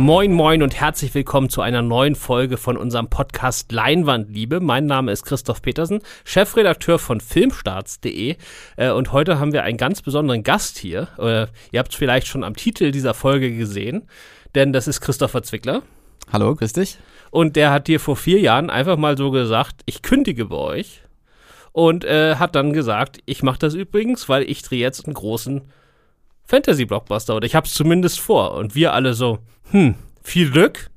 Moin Moin und herzlich willkommen zu einer neuen Folge von unserem Podcast Leinwandliebe. Mein Name ist Christoph Petersen, Chefredakteur von Filmstarts.de äh, und heute haben wir einen ganz besonderen Gast hier. Äh, ihr habt es vielleicht schon am Titel dieser Folge gesehen, denn das ist Christopher Zwickler. Hallo, grüß dich. Und der hat dir vor vier Jahren einfach mal so gesagt, ich kündige bei euch und äh, hat dann gesagt, ich mache das übrigens, weil ich drehe jetzt einen großen Fantasy-Blockbuster oder ich habe es zumindest vor. Und wir alle so, hm, viel Glück.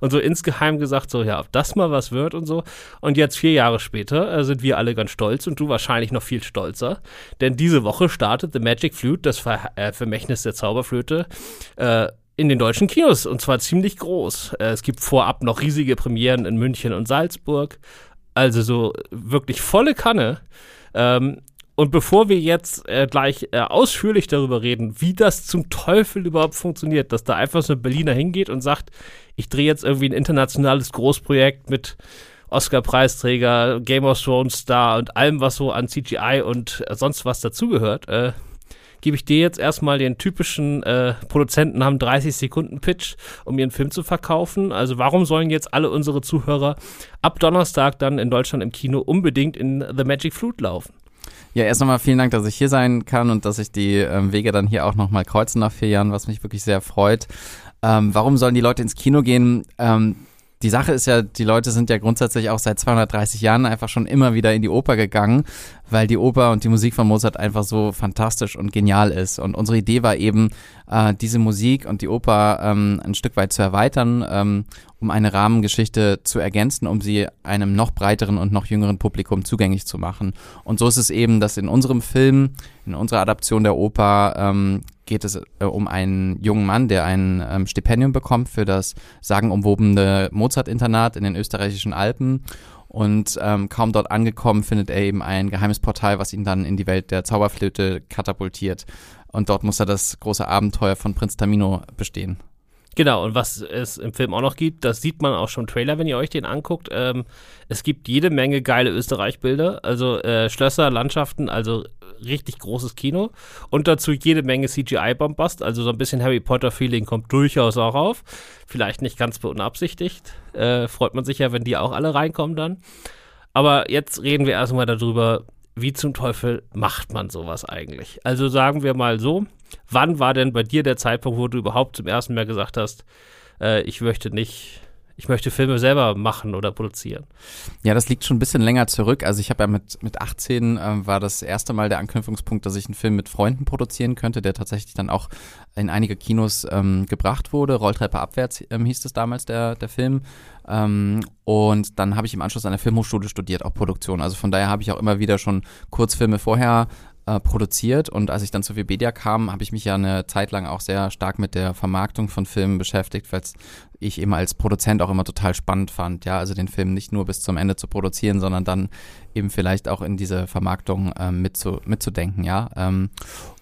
Und so insgeheim gesagt, so, ja, ob das mal was wird und so. Und jetzt vier Jahre später äh, sind wir alle ganz stolz und du wahrscheinlich noch viel stolzer. Denn diese Woche startet The Magic Flute, das Ver äh, Vermächtnis der Zauberflöte, äh, in den deutschen Kinos und zwar ziemlich groß. Äh, es gibt vorab noch riesige Premieren in München und Salzburg. Also so wirklich volle Kanne. Ähm, und bevor wir jetzt äh, gleich äh, ausführlich darüber reden, wie das zum Teufel überhaupt funktioniert, dass da einfach so ein Berliner hingeht und sagt, ich drehe jetzt irgendwie ein internationales Großprojekt mit Oscar-Preisträger, Game of Thrones Star und allem, was so an CGI und äh, sonst was dazugehört, äh, gebe ich dir jetzt erstmal den typischen äh, Produzenten haben 30 Sekunden Pitch, um ihren Film zu verkaufen. Also warum sollen jetzt alle unsere Zuhörer ab Donnerstag dann in Deutschland im Kino unbedingt in The Magic Flute laufen? Ja, erst nochmal vielen Dank, dass ich hier sein kann und dass ich die ähm, Wege dann hier auch nochmal kreuzen nach vier Jahren, was mich wirklich sehr freut. Ähm, warum sollen die Leute ins Kino gehen? Ähm, die Sache ist ja, die Leute sind ja grundsätzlich auch seit 230 Jahren einfach schon immer wieder in die Oper gegangen, weil die Oper und die Musik von Mozart einfach so fantastisch und genial ist. Und unsere Idee war eben, äh, diese Musik und die Oper ähm, ein Stück weit zu erweitern, ähm, um eine Rahmengeschichte zu ergänzen, um sie einem noch breiteren und noch jüngeren Publikum zugänglich zu machen. Und so ist es eben, dass in unserem Film, in unserer Adaption der Oper, ähm, geht es äh, um einen jungen Mann, der ein ähm, Stipendium bekommt für das sagenumwobene Mozart-Internat in den österreichischen Alpen. Und ähm, kaum dort angekommen, findet er eben ein geheimes Portal, was ihn dann in die Welt der Zauberflöte katapultiert. Und dort muss er das große Abenteuer von Prinz Tamino bestehen. Genau, und was es im Film auch noch gibt, das sieht man auch schon im Trailer, wenn ihr euch den anguckt. Ähm, es gibt jede Menge geile Österreich-Bilder, also äh, Schlösser, Landschaften, also richtig großes Kino. Und dazu jede Menge CGI-Bombast, also so ein bisschen Harry Potter-Feeling kommt durchaus auch auf. Vielleicht nicht ganz beunabsichtigt. Äh, freut man sich ja, wenn die auch alle reinkommen dann. Aber jetzt reden wir erstmal darüber, wie zum Teufel macht man sowas eigentlich? Also sagen wir mal so, wann war denn bei dir der Zeitpunkt, wo du überhaupt zum ersten Mal gesagt hast, äh, ich möchte nicht ich möchte Filme selber machen oder produzieren. Ja, das liegt schon ein bisschen länger zurück. Also ich habe ja mit, mit 18 äh, war das erste Mal der Anknüpfungspunkt, dass ich einen Film mit Freunden produzieren könnte, der tatsächlich dann auch in einige Kinos ähm, gebracht wurde. Rolltreppe abwärts ähm, hieß es damals der, der Film. Ähm, und dann habe ich im Anschluss an der Filmhochschule studiert, auch Produktion. Also von daher habe ich auch immer wieder schon Kurzfilme vorher äh, produziert und als ich dann zu Webedia kam, habe ich mich ja eine Zeit lang auch sehr stark mit der Vermarktung von Filmen beschäftigt, weil ich eben als Produzent auch immer total spannend fand, ja, also den Film nicht nur bis zum Ende zu produzieren, sondern dann eben vielleicht auch in diese Vermarktung äh, mitzu, mitzudenken, ja. Ähm,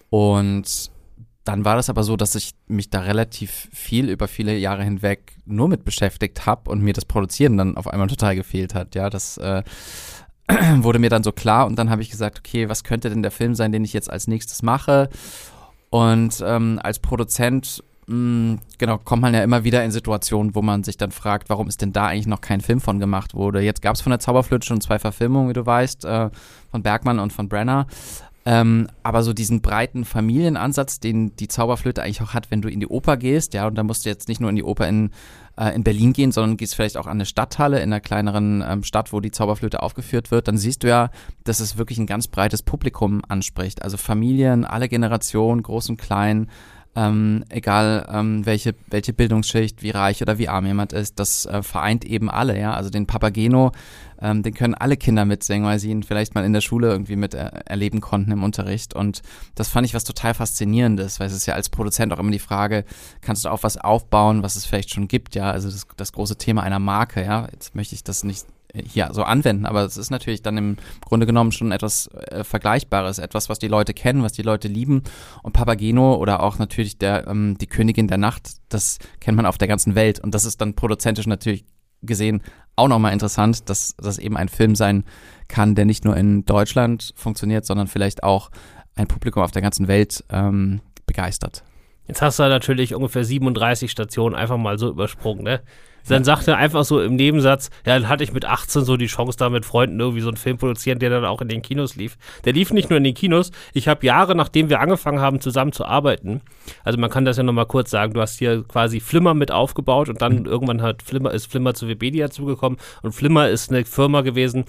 und dann war das aber so, dass ich mich da relativ viel über viele Jahre hinweg nur mit beschäftigt habe und mir das Produzieren dann auf einmal total gefehlt hat. Ja, das äh, wurde mir dann so klar und dann habe ich gesagt, okay, was könnte denn der Film sein, den ich jetzt als nächstes mache? Und ähm, als Produzent, mh, hm, genau, kommt man ja immer wieder in Situationen, wo man sich dann fragt, warum ist denn da eigentlich noch kein Film von gemacht wurde? Jetzt gab es von der Zauberflöte schon zwei Verfilmungen, wie du weißt, äh, von Bergmann und von Brenner. Ähm, aber so diesen breiten Familienansatz, den die Zauberflöte eigentlich auch hat, wenn du in die Oper gehst, ja, und da musst du jetzt nicht nur in die Oper in, äh, in Berlin gehen, sondern gehst vielleicht auch an eine Stadthalle in einer kleineren ähm, Stadt, wo die Zauberflöte aufgeführt wird, dann siehst du ja, dass es wirklich ein ganz breites Publikum anspricht. Also Familien, alle Generationen, groß und klein, ähm, egal ähm, welche, welche Bildungsschicht, wie reich oder wie arm jemand ist, das äh, vereint eben alle, ja. Also den Papageno, ähm, den können alle Kinder mitsingen, weil sie ihn vielleicht mal in der Schule irgendwie mit äh, erleben konnten im Unterricht. Und das fand ich was total Faszinierendes, weil es ist ja als Produzent auch immer die Frage, kannst du auch was aufbauen, was es vielleicht schon gibt, ja. Also das, das große Thema einer Marke, ja. Jetzt möchte ich das nicht hier so anwenden, aber es ist natürlich dann im Grunde genommen schon etwas äh, Vergleichbares, etwas, was die Leute kennen, was die Leute lieben. Und Papageno oder auch natürlich der ähm, die Königin der Nacht, das kennt man auf der ganzen Welt. Und das ist dann produzentisch natürlich gesehen auch nochmal interessant, dass das eben ein Film sein kann, der nicht nur in Deutschland funktioniert, sondern vielleicht auch ein Publikum auf der ganzen Welt ähm, begeistert. Jetzt hast du natürlich ungefähr 37 Stationen einfach mal so übersprungen, ne? Dann sagt er einfach so im Nebensatz, ja, dann hatte ich mit 18 so die Chance, da mit Freunden irgendwie so einen Film produzieren, der dann auch in den Kinos lief. Der lief nicht nur in den Kinos, ich habe Jahre, nachdem wir angefangen haben, zusammen zu arbeiten, also man kann das ja nochmal kurz sagen, du hast hier quasi Flimmer mit aufgebaut und dann mhm. irgendwann hat Flimmer, ist Flimmer zu Webedia zugekommen und Flimmer ist eine Firma gewesen,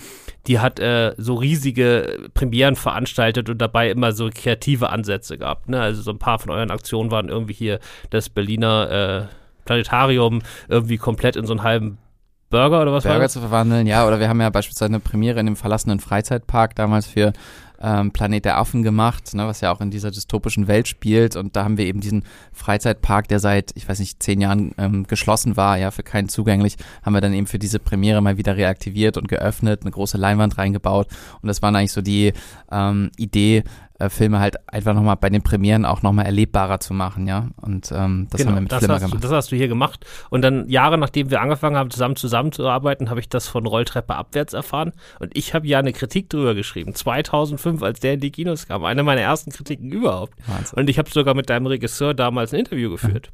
die hat äh, so riesige Premieren veranstaltet und dabei immer so kreative Ansätze gehabt. Ne? Also so ein paar von euren Aktionen waren irgendwie hier das Berliner äh, Planetarium irgendwie komplett in so einen halben Burger oder was Burger zu verwandeln, ja. Oder wir haben ja beispielsweise eine Premiere in dem verlassenen Freizeitpark damals für ähm, Planet der Affen gemacht, ne, was ja auch in dieser dystopischen Welt spielt. Und da haben wir eben diesen Freizeitpark, der seit, ich weiß nicht, zehn Jahren ähm, geschlossen war, ja, für keinen zugänglich, haben wir dann eben für diese Premiere mal wieder reaktiviert und geöffnet, eine große Leinwand reingebaut. Und das war eigentlich so die ähm, Idee, äh, Filme halt einfach nochmal bei den Premieren auch nochmal erlebbarer zu machen, ja. Und ähm, das genau, haben wir mit Flimmer gemacht. Du, das hast du hier gemacht. Und dann Jahre nachdem wir angefangen haben, zusammen zusammenzuarbeiten, habe ich das von Rolltreppe abwärts erfahren. Und ich habe ja eine Kritik drüber geschrieben. 2005, als der in die Kinos kam. Eine meiner ersten Kritiken überhaupt. Wahnsinn. Und ich habe sogar mit deinem Regisseur damals ein Interview geführt.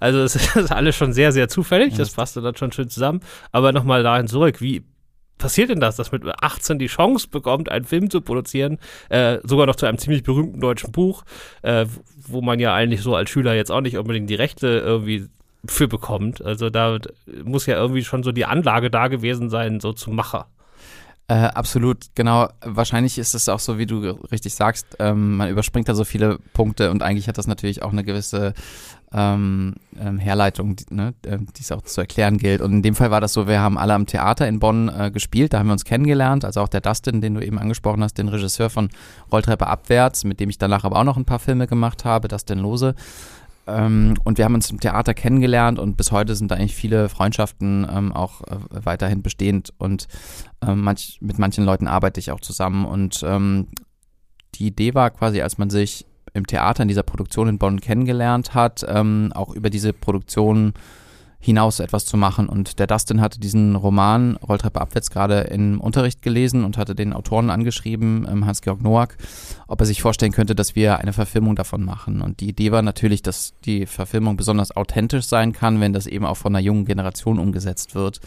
Also es ist alles schon sehr, sehr zufällig. Ja. Das passte dann schon schön zusammen. Aber nochmal dahin zurück. Wie, passiert denn das, dass mit 18 die Chance bekommt, einen Film zu produzieren, äh, sogar noch zu einem ziemlich berühmten deutschen Buch, äh, wo man ja eigentlich so als Schüler jetzt auch nicht unbedingt die Rechte irgendwie für bekommt. Also da muss ja irgendwie schon so die Anlage da gewesen sein, so zum Macher. Äh, absolut, genau. Wahrscheinlich ist es auch so, wie du richtig sagst, ähm, man überspringt da so viele Punkte und eigentlich hat das natürlich auch eine gewisse ähm, ähm, Herleitung, die, ne, die es auch zu erklären gilt. Und in dem Fall war das so, wir haben alle am Theater in Bonn äh, gespielt, da haben wir uns kennengelernt, also auch der Dustin, den du eben angesprochen hast, den Regisseur von Rolltreppe abwärts, mit dem ich danach aber auch noch ein paar Filme gemacht habe, Dustin Lose. Ähm, und wir haben uns im Theater kennengelernt und bis heute sind da eigentlich viele Freundschaften ähm, auch äh, weiterhin bestehend und ähm, manch, mit manchen Leuten arbeite ich auch zusammen. Und ähm, die Idee war quasi, als man sich im Theater in dieser Produktion in Bonn kennengelernt hat, ähm, auch über diese Produktion hinaus etwas zu machen. Und der Dustin hatte diesen Roman Rolltreppe abwärts gerade im Unterricht gelesen und hatte den Autoren angeschrieben, ähm, Hans-Georg Noack, ob er sich vorstellen könnte, dass wir eine Verfilmung davon machen. Und die Idee war natürlich, dass die Verfilmung besonders authentisch sein kann, wenn das eben auch von einer jungen Generation umgesetzt wird.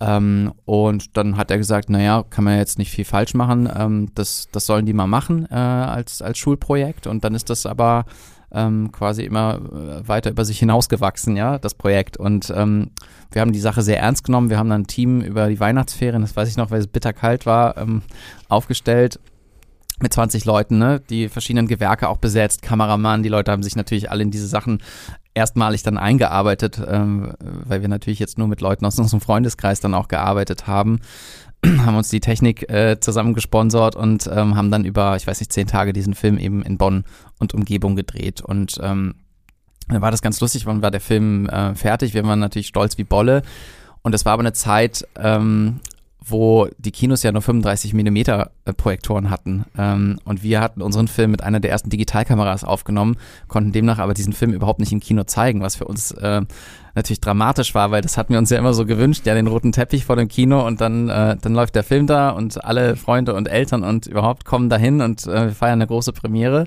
Ähm, und dann hat er gesagt, naja, kann man jetzt nicht viel falsch machen. Ähm, das, das sollen die mal machen äh, als, als Schulprojekt. Und dann ist das aber ähm, quasi immer äh, weiter über sich hinausgewachsen, ja, das Projekt. Und ähm, wir haben die Sache sehr ernst genommen. Wir haben dann ein Team über die Weihnachtsferien, das weiß ich noch, weil es bitterkalt war, ähm, aufgestellt mit 20 Leuten, ne, die verschiedenen Gewerke auch besetzt, Kameramann, die Leute haben sich natürlich alle in diese Sachen erstmalig dann eingearbeitet, ähm, weil wir natürlich jetzt nur mit Leuten aus unserem Freundeskreis dann auch gearbeitet haben, haben uns die Technik äh, zusammen gesponsert und ähm, haben dann über, ich weiß nicht, zehn Tage diesen Film eben in Bonn und Umgebung gedreht. Und ähm, dann war das ganz lustig, wann war der Film äh, fertig, wir waren natürlich stolz wie Bolle. Und es war aber eine Zeit, ähm, wo die Kinos ja nur 35 Millimeter äh, Projektoren hatten. Ähm, und wir hatten unseren Film mit einer der ersten Digitalkameras aufgenommen, konnten demnach aber diesen Film überhaupt nicht im Kino zeigen, was für uns äh, natürlich dramatisch war, weil das hatten wir uns ja immer so gewünscht, ja, den roten Teppich vor dem Kino und dann, äh, dann läuft der Film da und alle Freunde und Eltern und überhaupt kommen dahin und äh, wir feiern eine große Premiere.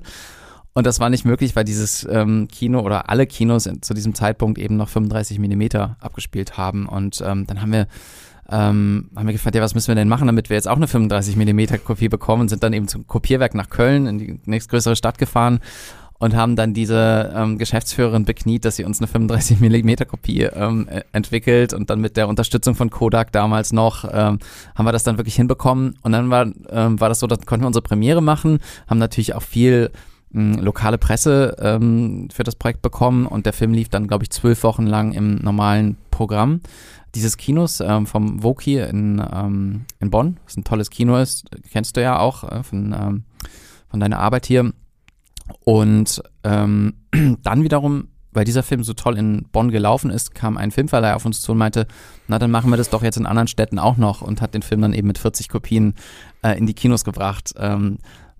Und das war nicht möglich, weil dieses ähm, Kino oder alle Kinos in, zu diesem Zeitpunkt eben noch 35 Millimeter abgespielt haben. Und ähm, dann haben wir ähm, haben wir gefragt, ja, was müssen wir denn machen, damit wir jetzt auch eine 35 mm Kopie bekommen? Und sind dann eben zum Kopierwerk nach Köln in die nächstgrößere Stadt gefahren und haben dann diese ähm, Geschäftsführerin bekniet, dass sie uns eine 35 mm Kopie ähm, e, entwickelt und dann mit der Unterstützung von Kodak damals noch ähm, haben wir das dann wirklich hinbekommen. Und dann war, ähm, war das so, dann konnten wir unsere Premiere machen, haben natürlich auch viel hm, lokale Presse ähm, für das Projekt bekommen. Und der Film lief dann, glaube ich, zwölf Wochen lang im normalen Programm dieses Kinos ähm, vom Voki in, ähm, in Bonn, was ein tolles Kino ist, kennst du ja auch äh, von, ähm, von deiner Arbeit hier. Und ähm, dann wiederum, weil dieser Film so toll in Bonn gelaufen ist, kam ein Filmverleih auf uns zu und meinte, na dann machen wir das doch jetzt in anderen Städten auch noch und hat den Film dann eben mit 40 Kopien äh, in die Kinos gebracht. Ähm,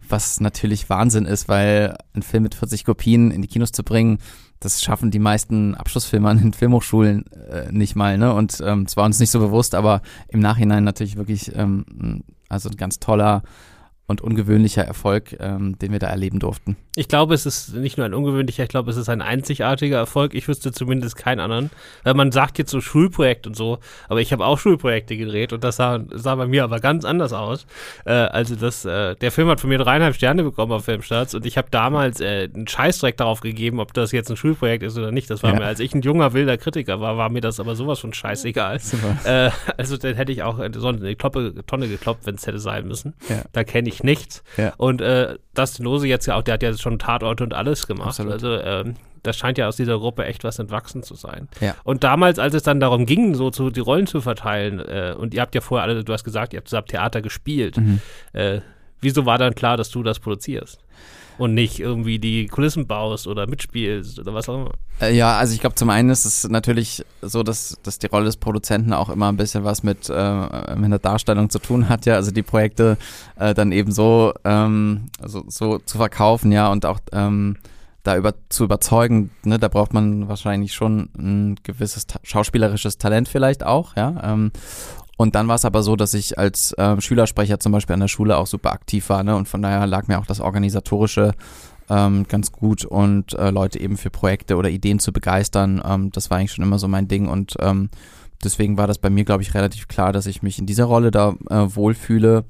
was natürlich Wahnsinn ist, weil ein Film mit 40 Kopien in die Kinos zu bringen, das schaffen die meisten Abschlussfilme an den Filmhochschulen äh, nicht mal, ne? Und ähm, es war uns nicht so bewusst, aber im Nachhinein natürlich wirklich, ähm, also ein ganz toller und ungewöhnlicher Erfolg, ähm, den wir da erleben durften. Ich glaube, es ist nicht nur ein ungewöhnlicher, ich glaube, es ist ein einzigartiger Erfolg. Ich wüsste zumindest keinen anderen. Weil man sagt jetzt so Schulprojekt und so, aber ich habe auch Schulprojekte gedreht und das sah, sah bei mir aber ganz anders aus. Äh, also das, äh, der Film hat von mir dreieinhalb Sterne bekommen auf Filmstarts und ich habe damals äh, einen Scheißdreck darauf gegeben, ob das jetzt ein Schulprojekt ist oder nicht. Das war ja. mir, als ich ein junger wilder Kritiker war, war mir das aber sowas von scheißegal. Äh, also dann hätte ich auch so eine Kloppe, Tonne gekloppt, wenn es hätte sein müssen. Ja. Da kenne ich nichts. Ja. Und äh, Dustin Lose jetzt ja auch, der hat ja schon Tatorte und alles gemacht. Absolut. Also ähm, das scheint ja aus dieser Gruppe echt was entwachsen zu sein. Ja. Und damals, als es dann darum ging, so zu, die Rollen zu verteilen, äh, und ihr habt ja vorher alle, du hast gesagt, ihr habt zusammen Theater gespielt. Mhm. Äh, wieso war dann klar, dass du das produzierst? Und nicht irgendwie die Kulissen baust oder mitspielst oder was auch immer. Äh, ja, also ich glaube, zum einen ist es natürlich so, dass, dass die Rolle des Produzenten auch immer ein bisschen was mit, äh, mit der Darstellung zu tun hat, ja. Also die Projekte äh, dann eben so, ähm, also so zu verkaufen, ja, und auch ähm, da über, zu überzeugen, ne, da braucht man wahrscheinlich schon ein gewisses ta schauspielerisches Talent vielleicht auch, ja. Ähm, und dann war es aber so, dass ich als äh, Schülersprecher zum Beispiel an der Schule auch super aktiv war, ne? Und von daher lag mir auch das Organisatorische ähm, ganz gut und äh, Leute eben für Projekte oder Ideen zu begeistern. Ähm, das war eigentlich schon immer so mein Ding und ähm, deswegen war das bei mir, glaube ich, relativ klar, dass ich mich in dieser Rolle da äh, wohlfühle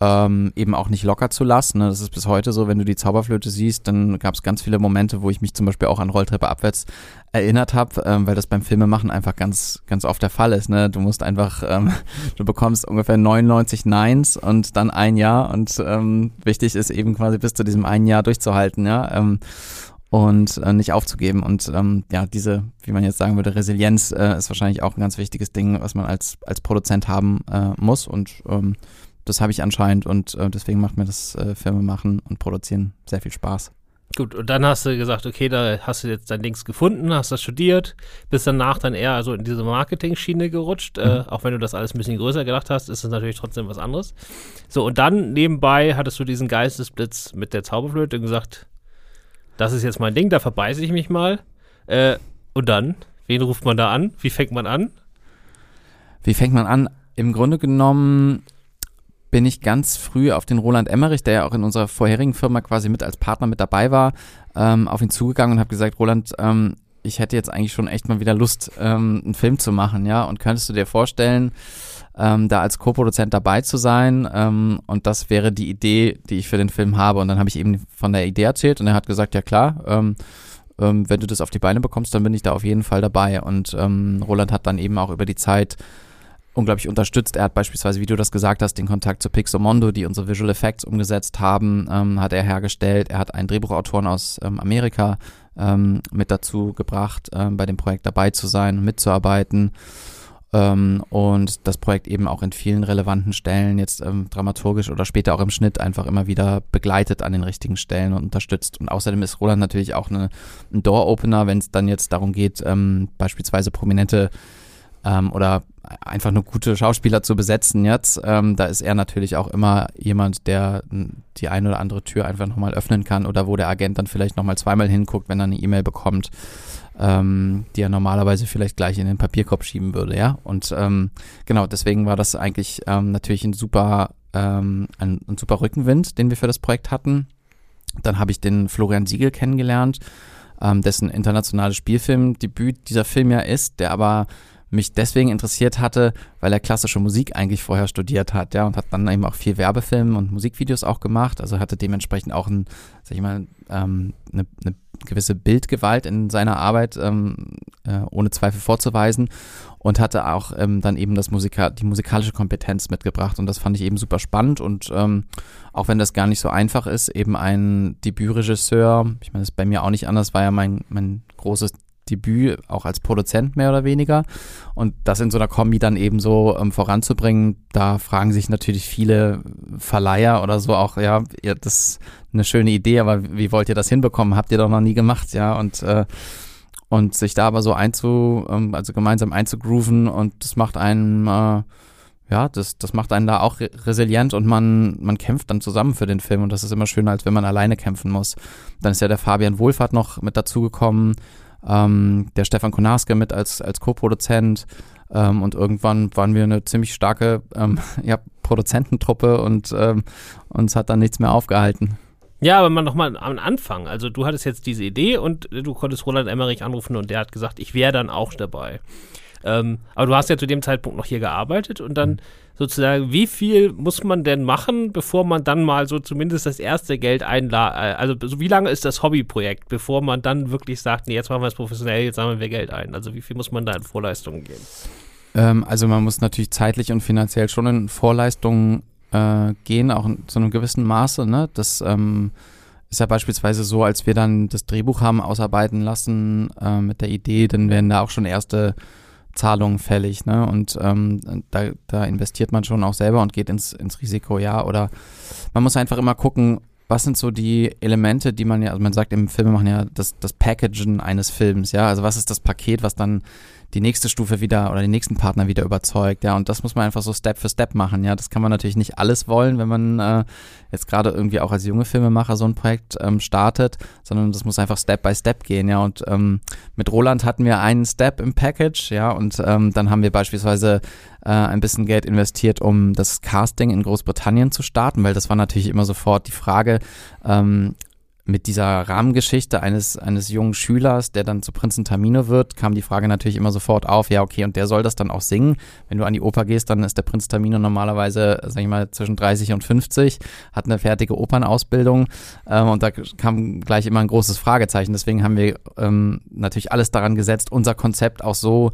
ähm, eben auch nicht locker zu lassen. Ne? Das ist bis heute so, wenn du die Zauberflöte siehst, dann gab es ganz viele Momente, wo ich mich zum Beispiel auch an Rolltreppe abwärts erinnert habe, ähm, weil das beim Filmemachen einfach ganz, ganz oft der Fall ist. Ne? Du musst einfach, ähm, du bekommst ungefähr 99 Neins und dann ein Jahr und ähm, wichtig ist eben quasi bis zu diesem einen Jahr durchzuhalten, ja. Ähm, und äh, nicht aufzugeben. Und ähm, ja, diese, wie man jetzt sagen würde, Resilienz äh, ist wahrscheinlich auch ein ganz wichtiges Ding, was man als, als Produzent haben äh, muss. Und das habe ich anscheinend und äh, deswegen macht mir das äh, Filmemachen und Produzieren sehr viel Spaß. Gut, und dann hast du gesagt, okay, da hast du jetzt dein Links gefunden, hast das studiert, bist danach dann eher also in diese Marketing-Schiene gerutscht. Äh, mhm. Äh, auch wenn du das alles ein bisschen größer gedacht hast, ist es natürlich trotzdem was anderes. So, und dann nebenbei hattest du diesen Geistesblitz mit der Zauberflöte und gesagt, das ist jetzt mein Ding, da verbeiße ich mich mal. Äh, und dann, wen ruft man da an? Wie fängt man an? Wie fängt man an? Im Grunde genommen bin ich ganz früh auf den Roland Emmerich, der ja auch in unserer vorherigen Firma quasi mit als Partner mit dabei war, ähm, auf ihn zugegangen und habe gesagt, Roland, ähm, ich hätte jetzt eigentlich schon echt mal wieder Lust, ähm, einen Film zu machen, ja. Und könntest du dir vorstellen, ähm, da als Co-Produzent dabei zu sein? Ähm, und das wäre die Idee, die ich für den Film habe. Und dann habe ich eben von der Idee erzählt und er hat gesagt, ja klar, ähm, ähm, wenn du das auf die Beine bekommst, dann bin ich da auf jeden Fall dabei. Und ähm, Roland hat dann eben auch über die Zeit unglaublich unterstützt. Er hat beispielsweise, wie du das gesagt hast, den Kontakt zu Pixomondo, die unsere Visual Effects umgesetzt haben, ähm, hat er hergestellt. Er hat einen Drehbuchautoren aus ähm, Amerika ähm, mit dazu gebracht, ähm, bei dem Projekt dabei zu sein, mitzuarbeiten ähm, und das Projekt eben auch in vielen relevanten Stellen jetzt ähm, dramaturgisch oder später auch im Schnitt einfach immer wieder begleitet an den richtigen Stellen und unterstützt. Und außerdem ist Roland natürlich auch eine, ein Door-Opener, wenn es dann jetzt darum geht, beispielsweise prominente ähm, oder einfach nur gute Schauspieler zu besetzen jetzt. Ähm, da ist er natürlich auch immer jemand, der die eine oder andere Tür einfach nochmal öffnen kann oder wo der Agent dann vielleicht nochmal zweimal hinguckt, wenn er eine E-Mail bekommt, ähm, die er normalerweise vielleicht gleich in den Papierkorb schieben würde, ja. Und ähm, genau, deswegen war das eigentlich ähm, natürlich ein super, ähm, ein, ein super Rückenwind, den wir für das Projekt hatten. Dann habe ich den Florian Siegel kennengelernt, ähm, dessen internationales Spielfilmdebüt dieser Film ja ist, der aber mich deswegen interessiert hatte, weil er klassische Musik eigentlich vorher studiert hat, ja, und hat dann eben auch viel Werbefilme und Musikvideos auch gemacht, also hatte dementsprechend auch ein, sag ich mal, ähm, eine, eine gewisse Bildgewalt in seiner Arbeit ähm, äh, ohne Zweifel vorzuweisen. Und hatte auch ähm, dann eben das Musika die musikalische Kompetenz mitgebracht. Und das fand ich eben super spannend. Und ähm, auch wenn das gar nicht so einfach ist, eben ein Debütregisseur, ich meine, das ist bei mir auch nicht anders, war ja mein, mein großes Debüt auch als Produzent mehr oder weniger. Und das in so einer Kombi dann eben so ähm, voranzubringen, da fragen sich natürlich viele Verleiher oder so auch, ja, ja, das ist eine schöne Idee, aber wie wollt ihr das hinbekommen? Habt ihr doch noch nie gemacht, ja, und äh, und sich da aber so einzu, ähm, also gemeinsam einzugrooven und das macht einen, äh, ja, das, das macht einen da auch resilient und man, man kämpft dann zusammen für den Film und das ist immer schöner, als wenn man alleine kämpfen muss. Dann ist ja der Fabian Wohlfahrt noch mit dazugekommen, ähm, der Stefan Konarske mit als, als Co-Produzent, Ähm, und irgendwann waren wir eine ziemlich starke ähm, ja, Produzententruppe und ähm, uns hat dann nichts mehr aufgehalten. Ja, aber man nochmal am Anfang. Also du hattest jetzt diese Idee und du konntest Roland Emmerich anrufen und der hat gesagt, ich wäre dann auch dabei. Ähm, aber du hast ja zu dem Zeitpunkt noch hier gearbeitet und dann mhm. Sozusagen, wie viel muss man denn machen, bevor man dann mal so zumindest das erste Geld einladet? Äh, also so wie lange ist das Hobbyprojekt, bevor man dann wirklich sagt, nee, jetzt machen wir es professionell, jetzt sammeln wir Geld ein? Also wie viel muss man da in Vorleistungen gehen? Ähm, also man muss natürlich zeitlich und finanziell schon in Vorleistungen äh, gehen, auch in, zu einem gewissen Maße. Ne? Das ähm, ist ja beispielsweise so, als wir dann das Drehbuch haben ausarbeiten lassen äh, mit der Idee, dann werden da auch schon erste Zahlungen fällig, ne? Und ähm, da, da investiert man schon auch selber und geht ins, ins Risiko, ja. Oder man muss einfach immer gucken, was sind so die Elemente, die man ja, also man sagt im Film machen ja das, das Packagen eines Films, ja. Also was ist das Paket, was dann die nächste Stufe wieder oder den nächsten Partner wieder überzeugt, ja. Und das muss man einfach so Step für Step machen, ja. Das kann man natürlich nicht alles wollen, wenn man äh, jetzt gerade irgendwie auch als junge Filmemacher so ein Projekt ähm, startet, sondern das muss einfach Step by Step gehen, ja. Und ähm, mit Roland hatten wir einen Step im Package, ja. Und ähm, dann haben wir beispielsweise äh, ein bisschen Geld investiert, um das Casting in Großbritannien zu starten, weil das war natürlich immer sofort die Frage, ähm, mit dieser Rahmengeschichte eines, eines jungen Schülers, der dann zu Prinzen Tamino wird, kam die Frage natürlich immer sofort auf, ja, okay, und der soll das dann auch singen. Wenn du an die Oper gehst, dann ist der Prinz Tamino normalerweise, sag ich mal, zwischen 30 und 50, hat eine fertige Opernausbildung ähm, und da kam gleich immer ein großes Fragezeichen. Deswegen haben wir ähm, natürlich alles daran gesetzt, unser Konzept auch so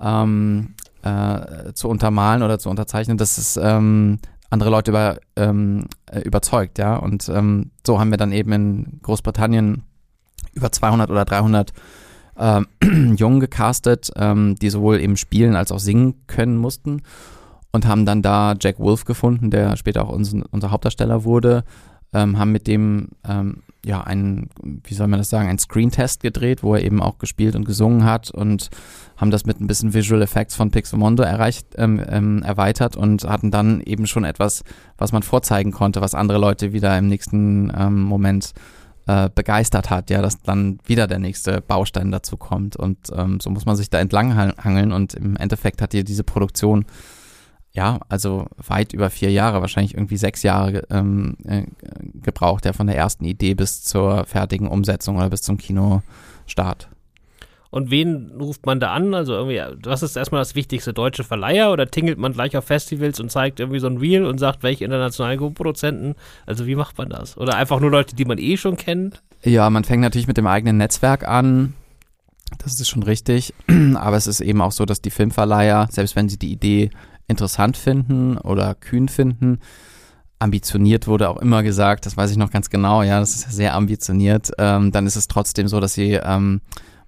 ähm, äh, zu untermalen oder zu unterzeichnen, dass es ähm, andere Leute über, ähm, äh, überzeugt, ja. Und ähm, so haben wir dann eben in Großbritannien über 200 oder 300 ähm, Jungen gecastet, ähm, die sowohl eben spielen als auch singen können mussten und haben dann da Jack Wolf gefunden, der später auch unser, unser Hauptdarsteller wurde, ähm, haben mit dem ähm, ja einen, wie soll man das sagen, einen Screen-Test gedreht, wo er eben auch gespielt und gesungen hat und haben das mit ein bisschen Visual Effects von Pixelmondo erreicht, ähm, ähm, erweitert und hatten dann eben schon etwas, was man vorzeigen konnte, was andere Leute wieder im nächsten ähm, Moment äh, begeistert hat, ja, dass dann wieder der nächste Baustein dazu kommt und ähm, so muss man sich da entlang hangeln und im Endeffekt hat hier diese Produktion ja, also weit über vier Jahre, wahrscheinlich irgendwie sechs Jahre ähm, äh, gebraucht, ja, von der ersten Idee bis zur fertigen Umsetzung oder bis zum Kinostart. Und wen ruft man da an? Also irgendwie, was ist erstmal das wichtigste? Deutsche Verleiher oder tingelt man gleich auf Festivals und zeigt irgendwie so ein Reel und sagt, welche internationalen Co-Produzenten? Also wie macht man das? Oder einfach nur Leute, die man eh schon kennt? Ja, man fängt natürlich mit dem eigenen Netzwerk an. Das ist schon richtig. Aber es ist eben auch so, dass die Filmverleiher, selbst wenn sie die Idee interessant finden oder kühn finden. Ambitioniert wurde auch immer gesagt, das weiß ich noch ganz genau, ja, das ist sehr ambitioniert. Ähm, dann ist es trotzdem so, dass sie ähm,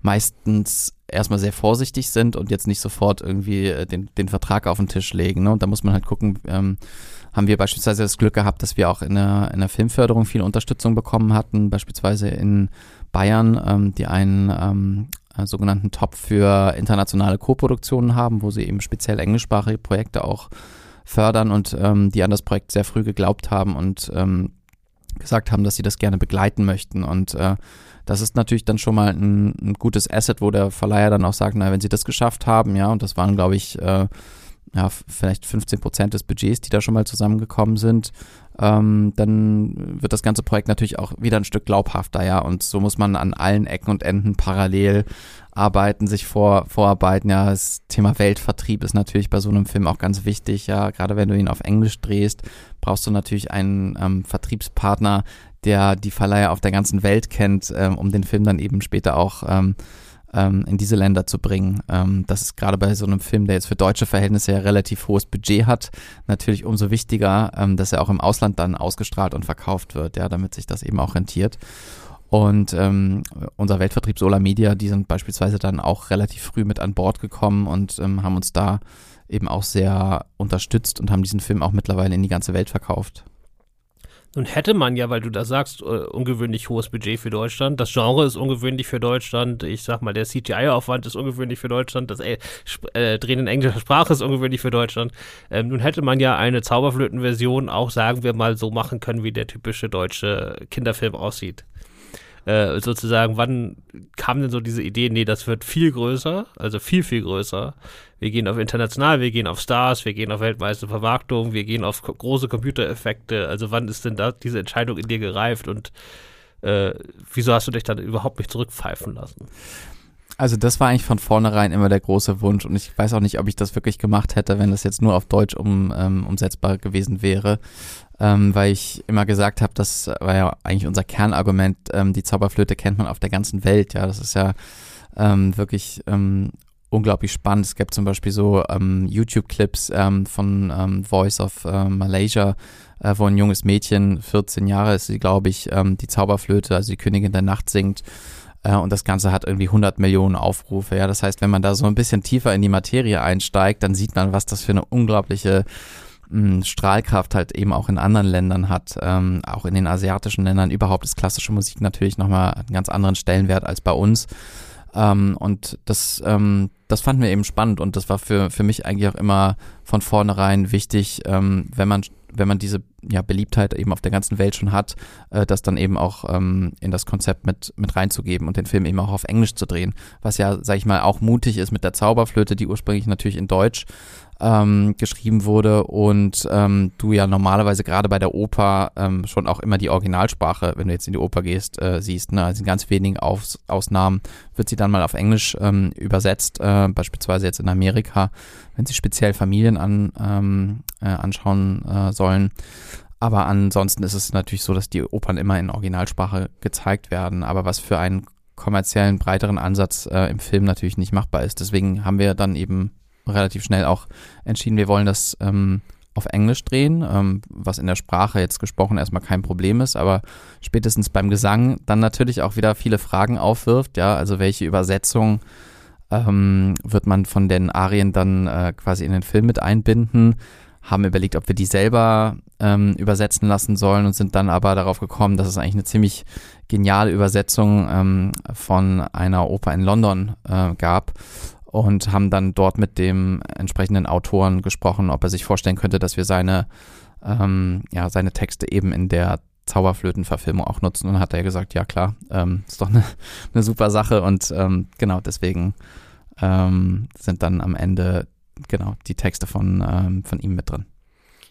meistens erstmal sehr vorsichtig sind und jetzt nicht sofort irgendwie äh, den, den Vertrag auf den Tisch legen. Ne? Und da muss man halt gucken, ähm, haben wir beispielsweise das Glück gehabt, dass wir auch in der, in der Filmförderung viel Unterstützung bekommen hatten, beispielsweise in Bayern, ähm, die einen ähm, äh, sogenannten Top für internationale Koproduktionen haben, wo sie eben speziell englischsprachige Projekte auch fördern und ähm, die an das Projekt sehr früh geglaubt haben und ähm, gesagt haben, dass sie das gerne begleiten möchten. Und äh, das ist natürlich dann schon mal ein, ein, gutes Asset, wo der Verleiher dann auch sagt, na, wenn sie das geschafft haben, ja, und das waren, glaube ich, äh, ja, vielleicht 15 Prozent des Budgets, die da schon mal zusammengekommen sind, ähm, dann wird das ganze Projekt natürlich auch wieder ein Stück glaubhafter, ja. Und so muss man an allen Ecken und Enden parallel arbeiten, sich vor, vorarbeiten. Ja, das Thema Weltvertrieb ist natürlich bei so einem Film auch ganz wichtig. Ja, gerade wenn du ihn auf Englisch drehst, brauchst du natürlich einen ähm, Vertriebspartner, der die Verleiher auf der ganzen Welt kennt, ähm, um den Film dann eben später auch ähm, ähm, in diese Länder zu bringen. Ähm, das ist gerade bei so einem Film, der jetzt für deutsche Verhältnisse ja relativ hohes Budget hat, natürlich umso wichtiger, ähm, dass er auch im Ausland dann ausgestrahlt und verkauft wird, ja, damit sich das eben auch rentiert. Und ähm, unser Weltvertrieb Solar Media, die sind beispielsweise dann auch relativ früh mit an Bord gekommen und ähm, haben uns da eben auch sehr unterstützt und haben diesen Film auch mittlerweile in die ganze Welt verkauft. Nun hätte man ja, weil du da sagst, uh, ungewöhnlich hohes Budget für Deutschland. Das Genre ist ungewöhnlich für Deutschland. Ich sag mal, der CGI-Aufwand ist ungewöhnlich für Deutschland. Das äh, äh, Drehen in englischer Sprache ist ungewöhnlich für Deutschland. Ähm, nun hätte man ja eine Zauberflöten-Version auch, sagen wir mal, so machen können, wie der typische deutsche Kinderfilm aussieht. Äh, sozusagen, wann kam denn so diese Idee, nee, das wird viel größer, also viel, viel größer. Wir gehen auf international, wir gehen auf Stars, wir gehen auf weltweite Vermarktung, wir gehen auf große Computereffekte. Also wann ist denn da diese Entscheidung in dir gereift und äh, wieso hast du dich dann überhaupt nicht zurückpfeifen lassen? Also das war eigentlich von vornherein immer der große Wunsch und ich weiß auch nicht, ob ich das wirklich gemacht hätte, wenn das jetzt nur auf Deutsch um, ähm, umsetzbar gewesen wäre, ähm, weil ich immer gesagt habe, das war ja eigentlich unser Kernargument, ähm, die Zauberflöte kennt man auf der ganzen Welt, ja, das ist ja ähm, wirklich ähm, unglaublich spannend. Es gibt zum Beispiel so ähm, YouTube-Clips ähm, von Voice of äh, Malaysia, äh, wo ein junges Mädchen, 14 Jahre ist sie, glaube ich, die Zauberflöte, also die Königin der Nacht singt äh, und das Ganze hat irgendwie 100 Millionen Aufrufe. Ja, das heißt, wenn man da so ein bisschen tiefer in die Materie einsteigt, dann sieht man, was das für eine unglaubliche Strahlkraft halt eben auch in anderen Ländern hat. Ähm, auch in den asiatischen Ländern überhaupt ist klassische Musik natürlich nochmal einen ganz anderen Stellenwert als bei uns. Ähm, und das, ähm, das fanden wir eben spannend und das war für, für mich eigentlich auch immer von vornherein wichtig, ähm, wenn man wenn man diese ja, Beliebtheit eben auf der ganzen Welt schon hat, äh, das dann eben auch ähm, in das Konzept mit, mit reinzugeben und den Film eben auch auf Englisch zu drehen. Was ja, sag ich mal, auch mutig ist mit der Zauberflöte, die ursprünglich natürlich in Deutsch ähm, geschrieben wurde und ähm, du ja normalerweise gerade bei der Oper ähm, schon auch immer die Originalsprache, wenn du jetzt in die Oper gehst, äh, siehst. Ne? Also in ganz wenigen Aus Ausnahmen wird sie dann mal auf Englisch ähm, übersetzt, äh, beispielsweise jetzt in Amerika, wenn sie speziell Familien an, ähm, äh, anschauen äh, sollen. Aber ansonsten ist es natürlich so, dass die Opern immer in Originalsprache gezeigt werden. Aber was für einen kommerziellen, breiteren Ansatz äh, im Film natürlich nicht machbar ist. Deswegen haben wir dann eben relativ schnell auch entschieden, wir wollen das ähm, auf Englisch drehen, ähm, was in der Sprache jetzt gesprochen erstmal kein Problem ist, aber spätestens beim Gesang dann natürlich auch wieder viele Fragen aufwirft, ja, also welche Übersetzung ähm, wird man von den Arien dann äh, quasi in den Film mit einbinden, haben überlegt, ob wir die selber ähm, übersetzen lassen sollen und sind dann aber darauf gekommen, dass es eigentlich eine ziemlich geniale Übersetzung ähm, von einer Oper in London äh, gab und haben dann dort mit dem entsprechenden Autoren gesprochen, ob er sich vorstellen könnte, dass wir seine, ähm, ja, seine Texte eben in der Zauberflötenverfilmung auch nutzen. Und hat er gesagt, ja klar, ähm, ist doch eine, eine super Sache und ähm, genau deswegen ähm, sind dann am Ende genau die Texte von, ähm, von ihm mit drin.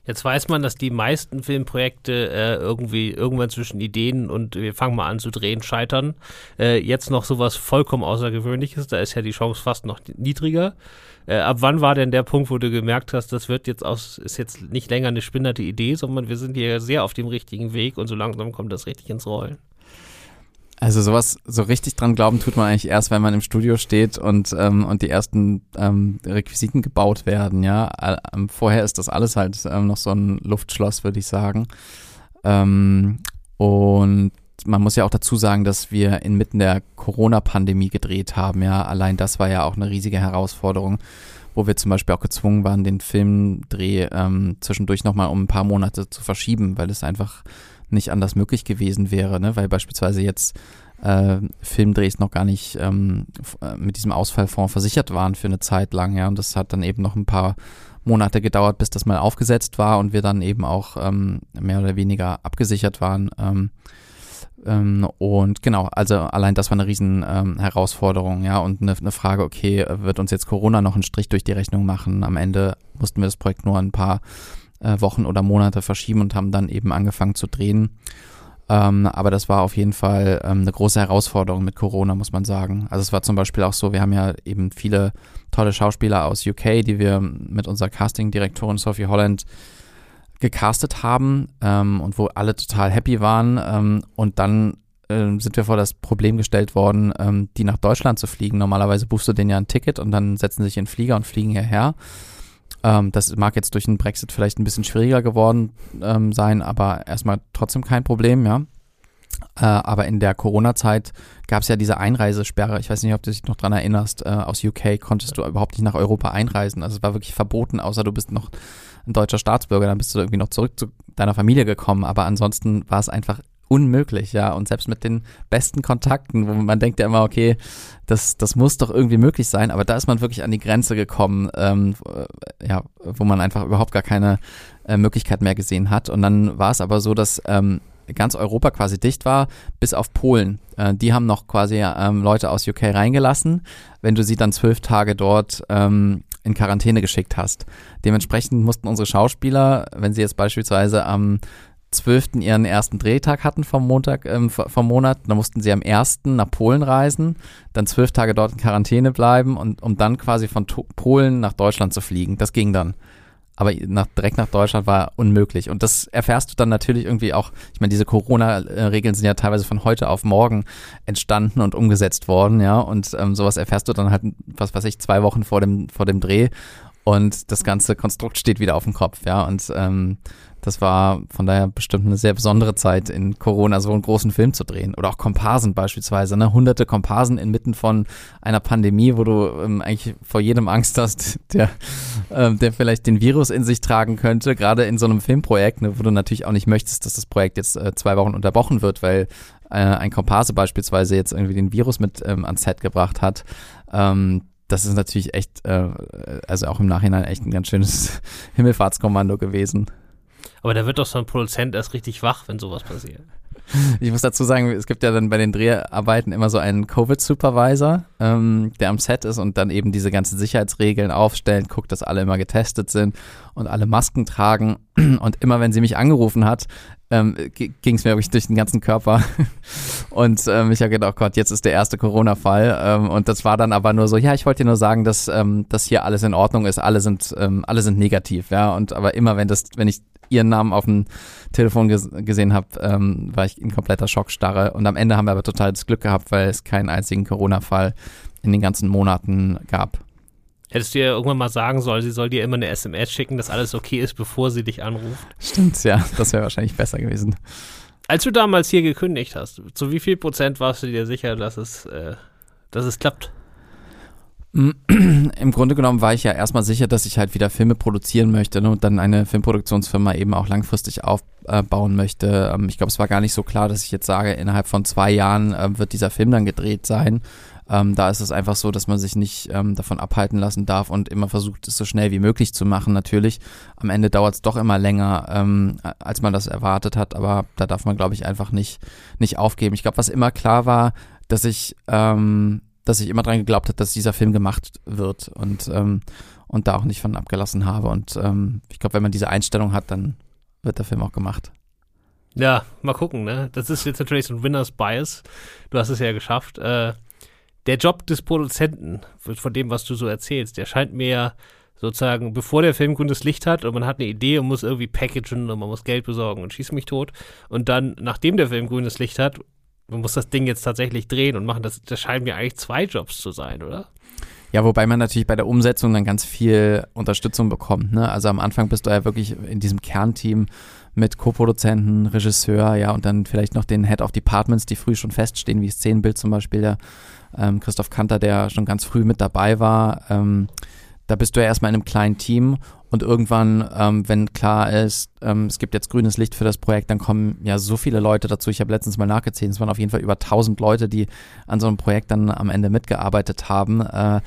Jetzt weiß man, dass die meisten Filmprojekte äh, irgendwie irgendwann zwischen Ideen und wir fangen mal an zu drehen scheitern. Äh, jetzt noch sowas vollkommen Außergewöhnliches, da ist ja die Chance fast noch niedriger. Äh, ab wann war denn der Punkt, wo du gemerkt hast, das wird jetzt aus, ist jetzt nicht länger eine spinnerte Idee, sondern wir sind hier sehr auf dem richtigen Weg und so langsam kommt das richtig ins Rollen? Also sowas, so richtig dran glauben tut man eigentlich erst, wenn man im Studio steht und, ähm, und die ersten ähm, Requisiten gebaut werden, ja. Ähm, vorher ist das alles halt ähm, noch so ein Luftschloss, würde ich sagen. Ähm, und man muss ja auch dazu sagen, dass wir inmitten der Corona-Pandemie gedreht haben, ja. Allein das war ja auch eine riesige Herausforderung, wo wir zum Beispiel auch gezwungen waren, den Filmdreh ähm, zwischendurch nochmal um ein paar Monate zu verschieben, weil es einfach nicht anders möglich gewesen wäre, ne? weil beispielsweise jetzt äh, Filmdrehs noch gar nicht ähm, äh, mit diesem Ausfallfonds versichert waren für eine Zeit lang, ja, und das hat dann eben noch ein paar Monate gedauert, bis das mal aufgesetzt war und wir dann eben auch ähm, mehr oder weniger abgesichert waren. Ähm, ähm, und genau, also allein das war eine riesen ähm, Herausforderung, ja, und eine, eine, Frage, okay, wird uns jetzt Corona noch einen Strich durch die Rechnung machen? Am Ende mussten wir das Projekt nur ein paar äh, Wochen oder Monate verschieben und haben dann eben angefangen zu drehen. Ähm, aber das war auf jeden Fall ähm, eine große Herausforderung mit Corona, muss man sagen. Also es war zum Beispiel auch so, wir haben ja eben viele tolle Schauspieler aus UK, die wir mit unserer Casting-Direktorin Sophie Holland gecastet haben ähm, und wo alle total happy waren. Ähm, und dann äh, sind wir vor das Problem gestellt worden, ähm, die nach Deutschland zu fliegen. Normalerweise buchst du denen ja ein Ticket und dann setzen sie sich in Flieger und fliegen hierher. Ähm, das mag jetzt durch den Brexit vielleicht ein bisschen schwieriger geworden ähm, sein, aber erstmal trotzdem kein Problem, ja. Äh, aber in der Corona-Zeit gab es ja diese Einreisesperre. Ich weiß nicht, ob du dich noch dran erinnerst. Äh, aus UK konntest du überhaupt nicht nach Europa einreisen. Also es war wirklich verboten, außer du bist noch ein deutscher Staatsbürger. Dann bist du irgendwie noch zurück zu deiner Familie gekommen. Aber ansonsten war es einfach unmöglich, ja. Und selbst mit den besten Kontakten, wo man denkt ja immer, okay, das, das muss doch irgendwie möglich sein, aber da ist man wirklich an die Grenze gekommen, ähm, ja, wo man einfach überhaupt gar keine äh, Möglichkeit mehr gesehen hat. Und dann war es aber so, dass ähm, ganz Europa quasi dicht war, bis auf Polen. Äh, die haben noch quasi ähm, Leute aus UK reingelassen, wenn du sie dann zwölf Tage dort ähm, in Quarantäne geschickt hast. Dementsprechend mussten unsere Schauspieler, wenn sie jetzt beispielsweise am 12. ihren ersten Drehtag hatten vom Montag, ähm, vom Monat, dann mussten sie am 1. nach Polen reisen, dann zwölf Tage dort in Quarantäne bleiben und um dann quasi von to Polen nach Deutschland zu fliegen. Das ging dann. Aber nach, direkt nach Deutschland war unmöglich. Und das erfährst du dann natürlich irgendwie auch, ich meine, diese Corona-Regeln sind ja teilweise von heute auf morgen entstanden und umgesetzt worden, ja. Und ähm, sowas erfährst du dann halt, was weiß ich, zwei Wochen vor dem, vor dem Dreh und das ganze Konstrukt steht wieder auf dem Kopf, ja. Und ähm, das war von daher bestimmt eine sehr besondere Zeit in Corona, so einen großen Film zu drehen. Oder auch Komparsen beispielsweise, ne? Hunderte Komparsen inmitten von einer Pandemie, wo du ähm, eigentlich vor jedem Angst hast, der, ähm, der vielleicht den Virus in sich tragen könnte, gerade in so einem Filmprojekt, ne? wo du natürlich auch nicht möchtest, dass das Projekt jetzt äh, zwei Wochen unterbrochen wird, weil äh, ein Komparse beispielsweise jetzt irgendwie den Virus mit ähm, ans Set gebracht hat. Ähm, das ist natürlich echt, äh, also auch im Nachhinein echt ein ganz schönes Himmelfahrtskommando gewesen. Aber da wird doch so ein Produzent erst richtig wach, wenn sowas passiert. Ich muss dazu sagen, es gibt ja dann bei den Dreharbeiten immer so einen Covid-Supervisor, ähm, der am Set ist und dann eben diese ganzen Sicherheitsregeln aufstellt, guckt, dass alle immer getestet sind und alle Masken tragen. Und immer wenn sie mich angerufen hat, ähm, ging es mir wirklich durch den ganzen Körper. und ähm, ich habe gedacht, oh Gott, jetzt ist der erste Corona-Fall. Ähm, und das war dann aber nur so, ja, ich wollte dir nur sagen, dass, ähm, dass hier alles in Ordnung ist, alle sind, ähm, alle sind negativ, ja. Und aber immer wenn das, wenn ich ihren Namen auf dem Telefon ges gesehen habe, ähm, war ich in kompletter Schockstarre. Und am Ende haben wir aber total das Glück gehabt, weil es keinen einzigen Corona-Fall in den ganzen Monaten gab. Hättest du ihr irgendwann mal sagen sollen, sie soll dir immer eine SMS schicken, dass alles okay ist, bevor sie dich anruft? Stimmt, ja, das wäre wahrscheinlich besser gewesen. Als du damals hier gekündigt hast, zu wie viel Prozent warst du dir sicher, dass es, äh, dass es klappt? Im Grunde genommen war ich ja erstmal sicher, dass ich halt wieder Filme produzieren möchte ne, und dann eine Filmproduktionsfirma eben auch langfristig aufbauen möchte. Ähm, ich glaube, es war gar nicht so klar, dass ich jetzt sage, innerhalb von zwei Jahren äh, wird dieser Film dann gedreht sein. Ähm, da ist es einfach so, dass man sich nicht ähm, davon abhalten lassen darf und immer versucht, es so schnell wie möglich zu machen. Natürlich, am Ende dauert es doch immer länger, ähm, als man das erwartet hat, aber da darf man, glaube ich, einfach nicht, nicht aufgeben. Ich glaube, was immer klar war, dass ich ähm, dass ich immer dran geglaubt habe, dass dieser Film gemacht wird und, ähm, und da auch nicht von abgelassen habe. Und ähm, ich glaube, wenn man diese Einstellung hat, dann wird der Film auch gemacht. Ja, mal gucken, ne? Das ist jetzt natürlich so ein Winners Bias. Du hast es ja geschafft. Äh, der Job des Produzenten, von dem, was du so erzählst, der scheint mir ja sozusagen, bevor der Film grünes Licht hat und man hat eine Idee und muss irgendwie packagen und man muss Geld besorgen und schießt mich tot. Und dann, nachdem der Film grünes Licht hat, man muss das Ding jetzt tatsächlich drehen und machen. Das, das scheinen mir eigentlich zwei Jobs zu sein, oder? Ja, wobei man natürlich bei der Umsetzung dann ganz viel Unterstützung bekommt. Ne? Also am Anfang bist du ja wirklich in diesem Kernteam mit Co-Produzenten, Regisseur, ja, und dann vielleicht noch den Head of Departments, die früh schon feststehen, wie Szenenbild zum Beispiel, der ähm, Christoph Kanter, der schon ganz früh mit dabei war. Ähm, da bist du ja erstmal in einem kleinen Team und irgendwann, ähm, wenn klar ist, ähm, es gibt jetzt grünes Licht für das Projekt, dann kommen ja so viele Leute dazu. Ich habe letztens mal nachgezählt, es waren auf jeden Fall über 1000 Leute, die an so einem Projekt dann am Ende mitgearbeitet haben. Äh,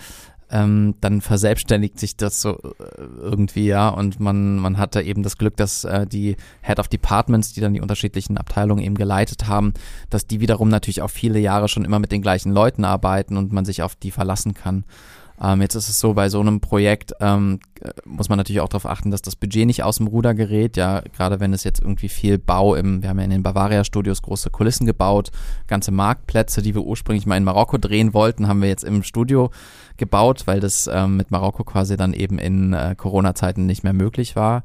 ähm, dann verselbstständigt sich das so äh, irgendwie, ja. Und man, man hatte eben das Glück, dass äh, die Head of Departments, die dann die unterschiedlichen Abteilungen eben geleitet haben, dass die wiederum natürlich auch viele Jahre schon immer mit den gleichen Leuten arbeiten und man sich auf die verlassen kann. Ähm, jetzt ist es so, bei so einem Projekt ähm, muss man natürlich auch darauf achten, dass das Budget nicht aus dem Ruder gerät. Ja, gerade wenn es jetzt irgendwie viel Bau im, wir haben ja in den Bavaria Studios große Kulissen gebaut, ganze Marktplätze, die wir ursprünglich mal in Marokko drehen wollten, haben wir jetzt im Studio gebaut, weil das ähm, mit Marokko quasi dann eben in äh, Corona-Zeiten nicht mehr möglich war.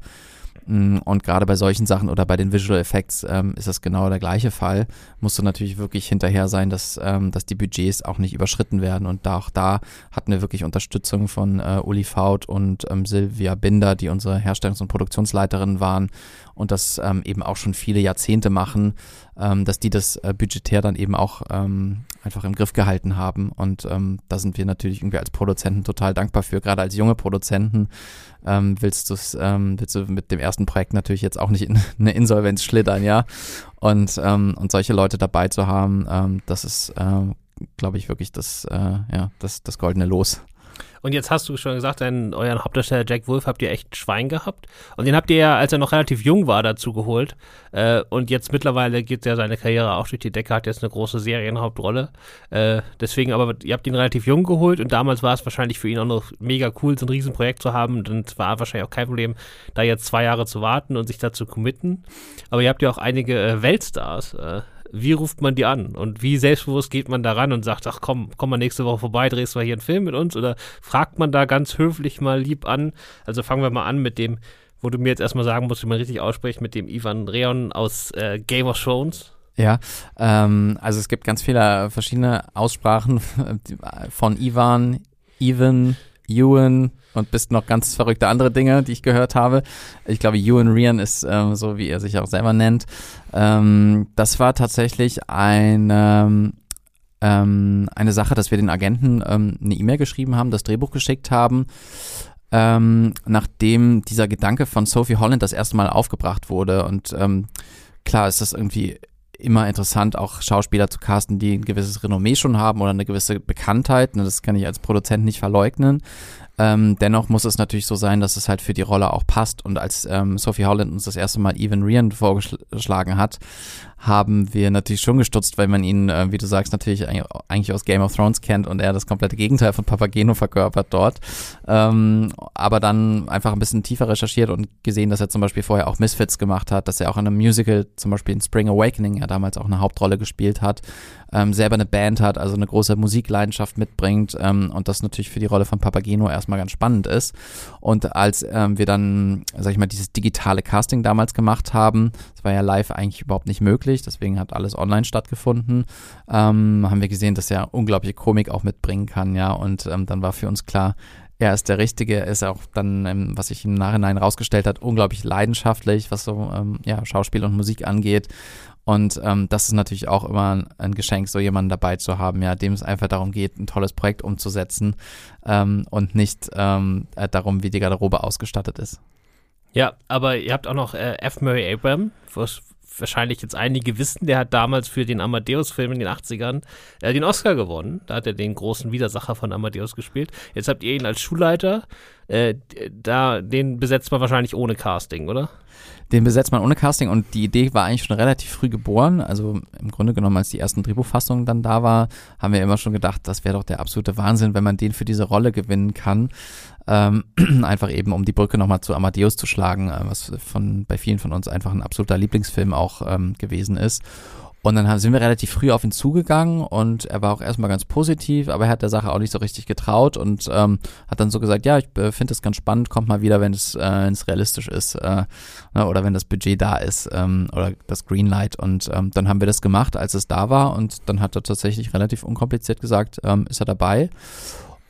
Mm, und gerade bei solchen Sachen oder bei den Visual Effects ähm, ist das genau der gleiche Fall. Musst du natürlich wirklich hinterher sein, dass, ähm, dass die Budgets auch nicht überschritten werden. Und da, auch da hatten wir wirklich Unterstützung von äh, Uli Faut und ähm, Silvia Binder, die unsere Herstellungs- und Produktionsleiterinnen waren und das ähm, eben auch schon viele Jahrzehnte machen, ähm, dass die das äh, budgetär dann eben auch ähm, einfach im Griff gehalten haben. Und ähm, da sind wir natürlich irgendwie als Produzenten total dankbar für. Gerade als junge Produzenten ähm, willst, ähm, willst du mit dem ersten Projekt natürlich jetzt auch nicht in eine Insolvenz schlittern, ja. Und, ähm, und solche Leute dabei zu haben, ähm, das ist, äh, glaube ich, wirklich das, äh, ja, das, das goldene Los. Und jetzt hast du schon gesagt, deinen, euren Hauptdarsteller Jack Wolf habt ihr echt Schwein gehabt. Und den habt ihr ja, als er noch relativ jung war, dazu geholt. Äh, und jetzt mittlerweile geht ja seine Karriere auch durch die Decke, hat jetzt eine große Serienhauptrolle. Äh, deswegen, aber ihr habt ihn relativ jung geholt und damals war es wahrscheinlich für ihn auch noch mega cool, so ein Riesenprojekt zu haben. Und es war wahrscheinlich auch kein Problem, da jetzt zwei Jahre zu warten und sich dazu committen. Aber ihr habt ja auch einige äh, Weltstars. Äh, wie ruft man die an und wie selbstbewusst geht man da ran und sagt, ach komm, komm mal nächste Woche vorbei, drehst mal hier einen Film mit uns oder fragt man da ganz höflich mal lieb an? Also fangen wir mal an mit dem, wo du mir jetzt erstmal sagen musst, wie man richtig ausspricht, mit dem Ivan Reon aus äh, Game of Thrones. Ja, ähm, also es gibt ganz viele verschiedene Aussprachen von Ivan, Ivan, Ewan und bist noch ganz verrückte andere Dinge, die ich gehört habe. Ich glaube, Ewan Rian ist ähm, so, wie er sich auch selber nennt. Ähm, das war tatsächlich eine, ähm, eine Sache, dass wir den Agenten ähm, eine E-Mail geschrieben haben, das Drehbuch geschickt haben. Ähm, nachdem dieser Gedanke von Sophie Holland das erste Mal aufgebracht wurde. Und ähm, klar ist das irgendwie immer interessant, auch Schauspieler zu casten, die ein gewisses Renommee schon haben oder eine gewisse Bekanntheit. Ne, das kann ich als Produzent nicht verleugnen. Ähm, dennoch muss es natürlich so sein, dass es halt für die Rolle auch passt. Und als ähm, Sophie Holland uns das erste Mal Evan Ryan vorgeschlagen hat, haben wir natürlich schon gestutzt, weil man ihn, äh, wie du sagst, natürlich eigentlich aus Game of Thrones kennt und er das komplette Gegenteil von Papageno verkörpert dort. Ähm, aber dann einfach ein bisschen tiefer recherchiert und gesehen, dass er zum Beispiel vorher auch Misfits gemacht hat, dass er auch in einem Musical, zum Beispiel in Spring Awakening, ja damals auch eine Hauptrolle gespielt hat, ähm, selber eine Band hat, also eine große Musikleidenschaft mitbringt ähm, und das natürlich für die Rolle von Papageno erstmal ganz spannend ist. Und als ähm, wir dann, sag ich mal, dieses digitale Casting damals gemacht haben, das war ja live eigentlich überhaupt nicht möglich, deswegen hat alles online stattgefunden, ähm, haben wir gesehen, dass er unglaubliche Komik auch mitbringen kann, ja, und ähm, dann war für uns klar, er ist der Richtige, er ist auch dann, ähm, was sich im Nachhinein rausgestellt hat, unglaublich leidenschaftlich, was so ähm, ja, Schauspiel und Musik angeht. Und ähm, das ist natürlich auch immer ein Geschenk, so jemanden dabei zu haben, ja, dem es einfach darum geht, ein tolles Projekt umzusetzen ähm, und nicht ähm, äh, darum, wie die Garderobe ausgestattet ist. Ja, aber ihr habt auch noch äh, F. Murray Abram, was wahrscheinlich jetzt einige wissen, der hat damals für den Amadeus-Film in den 80ern äh, den Oscar gewonnen. Da hat er den großen Widersacher von Amadeus gespielt. Jetzt habt ihr ihn als Schulleiter. Äh, da, den besetzt man wahrscheinlich ohne Casting, oder? Den besetzt man ohne Casting und die Idee war eigentlich schon relativ früh geboren. Also im Grunde genommen, als die ersten Drehbuchfassungen dann da war, haben wir immer schon gedacht, das wäre doch der absolute Wahnsinn, wenn man den für diese Rolle gewinnen kann. Ähm, einfach eben, um die Brücke nochmal zu Amadeus zu schlagen, äh, was von bei vielen von uns einfach ein absoluter Lieblingsfilm auch ähm, gewesen ist. Und dann sind wir relativ früh auf ihn zugegangen und er war auch erstmal ganz positiv, aber er hat der Sache auch nicht so richtig getraut und ähm, hat dann so gesagt, ja, ich äh, finde es ganz spannend, kommt mal wieder, wenn es, äh, realistisch ist äh, ne, oder wenn das Budget da ist ähm, oder das Greenlight. Und ähm, dann haben wir das gemacht, als es da war und dann hat er tatsächlich relativ unkompliziert gesagt, ähm, ist er dabei.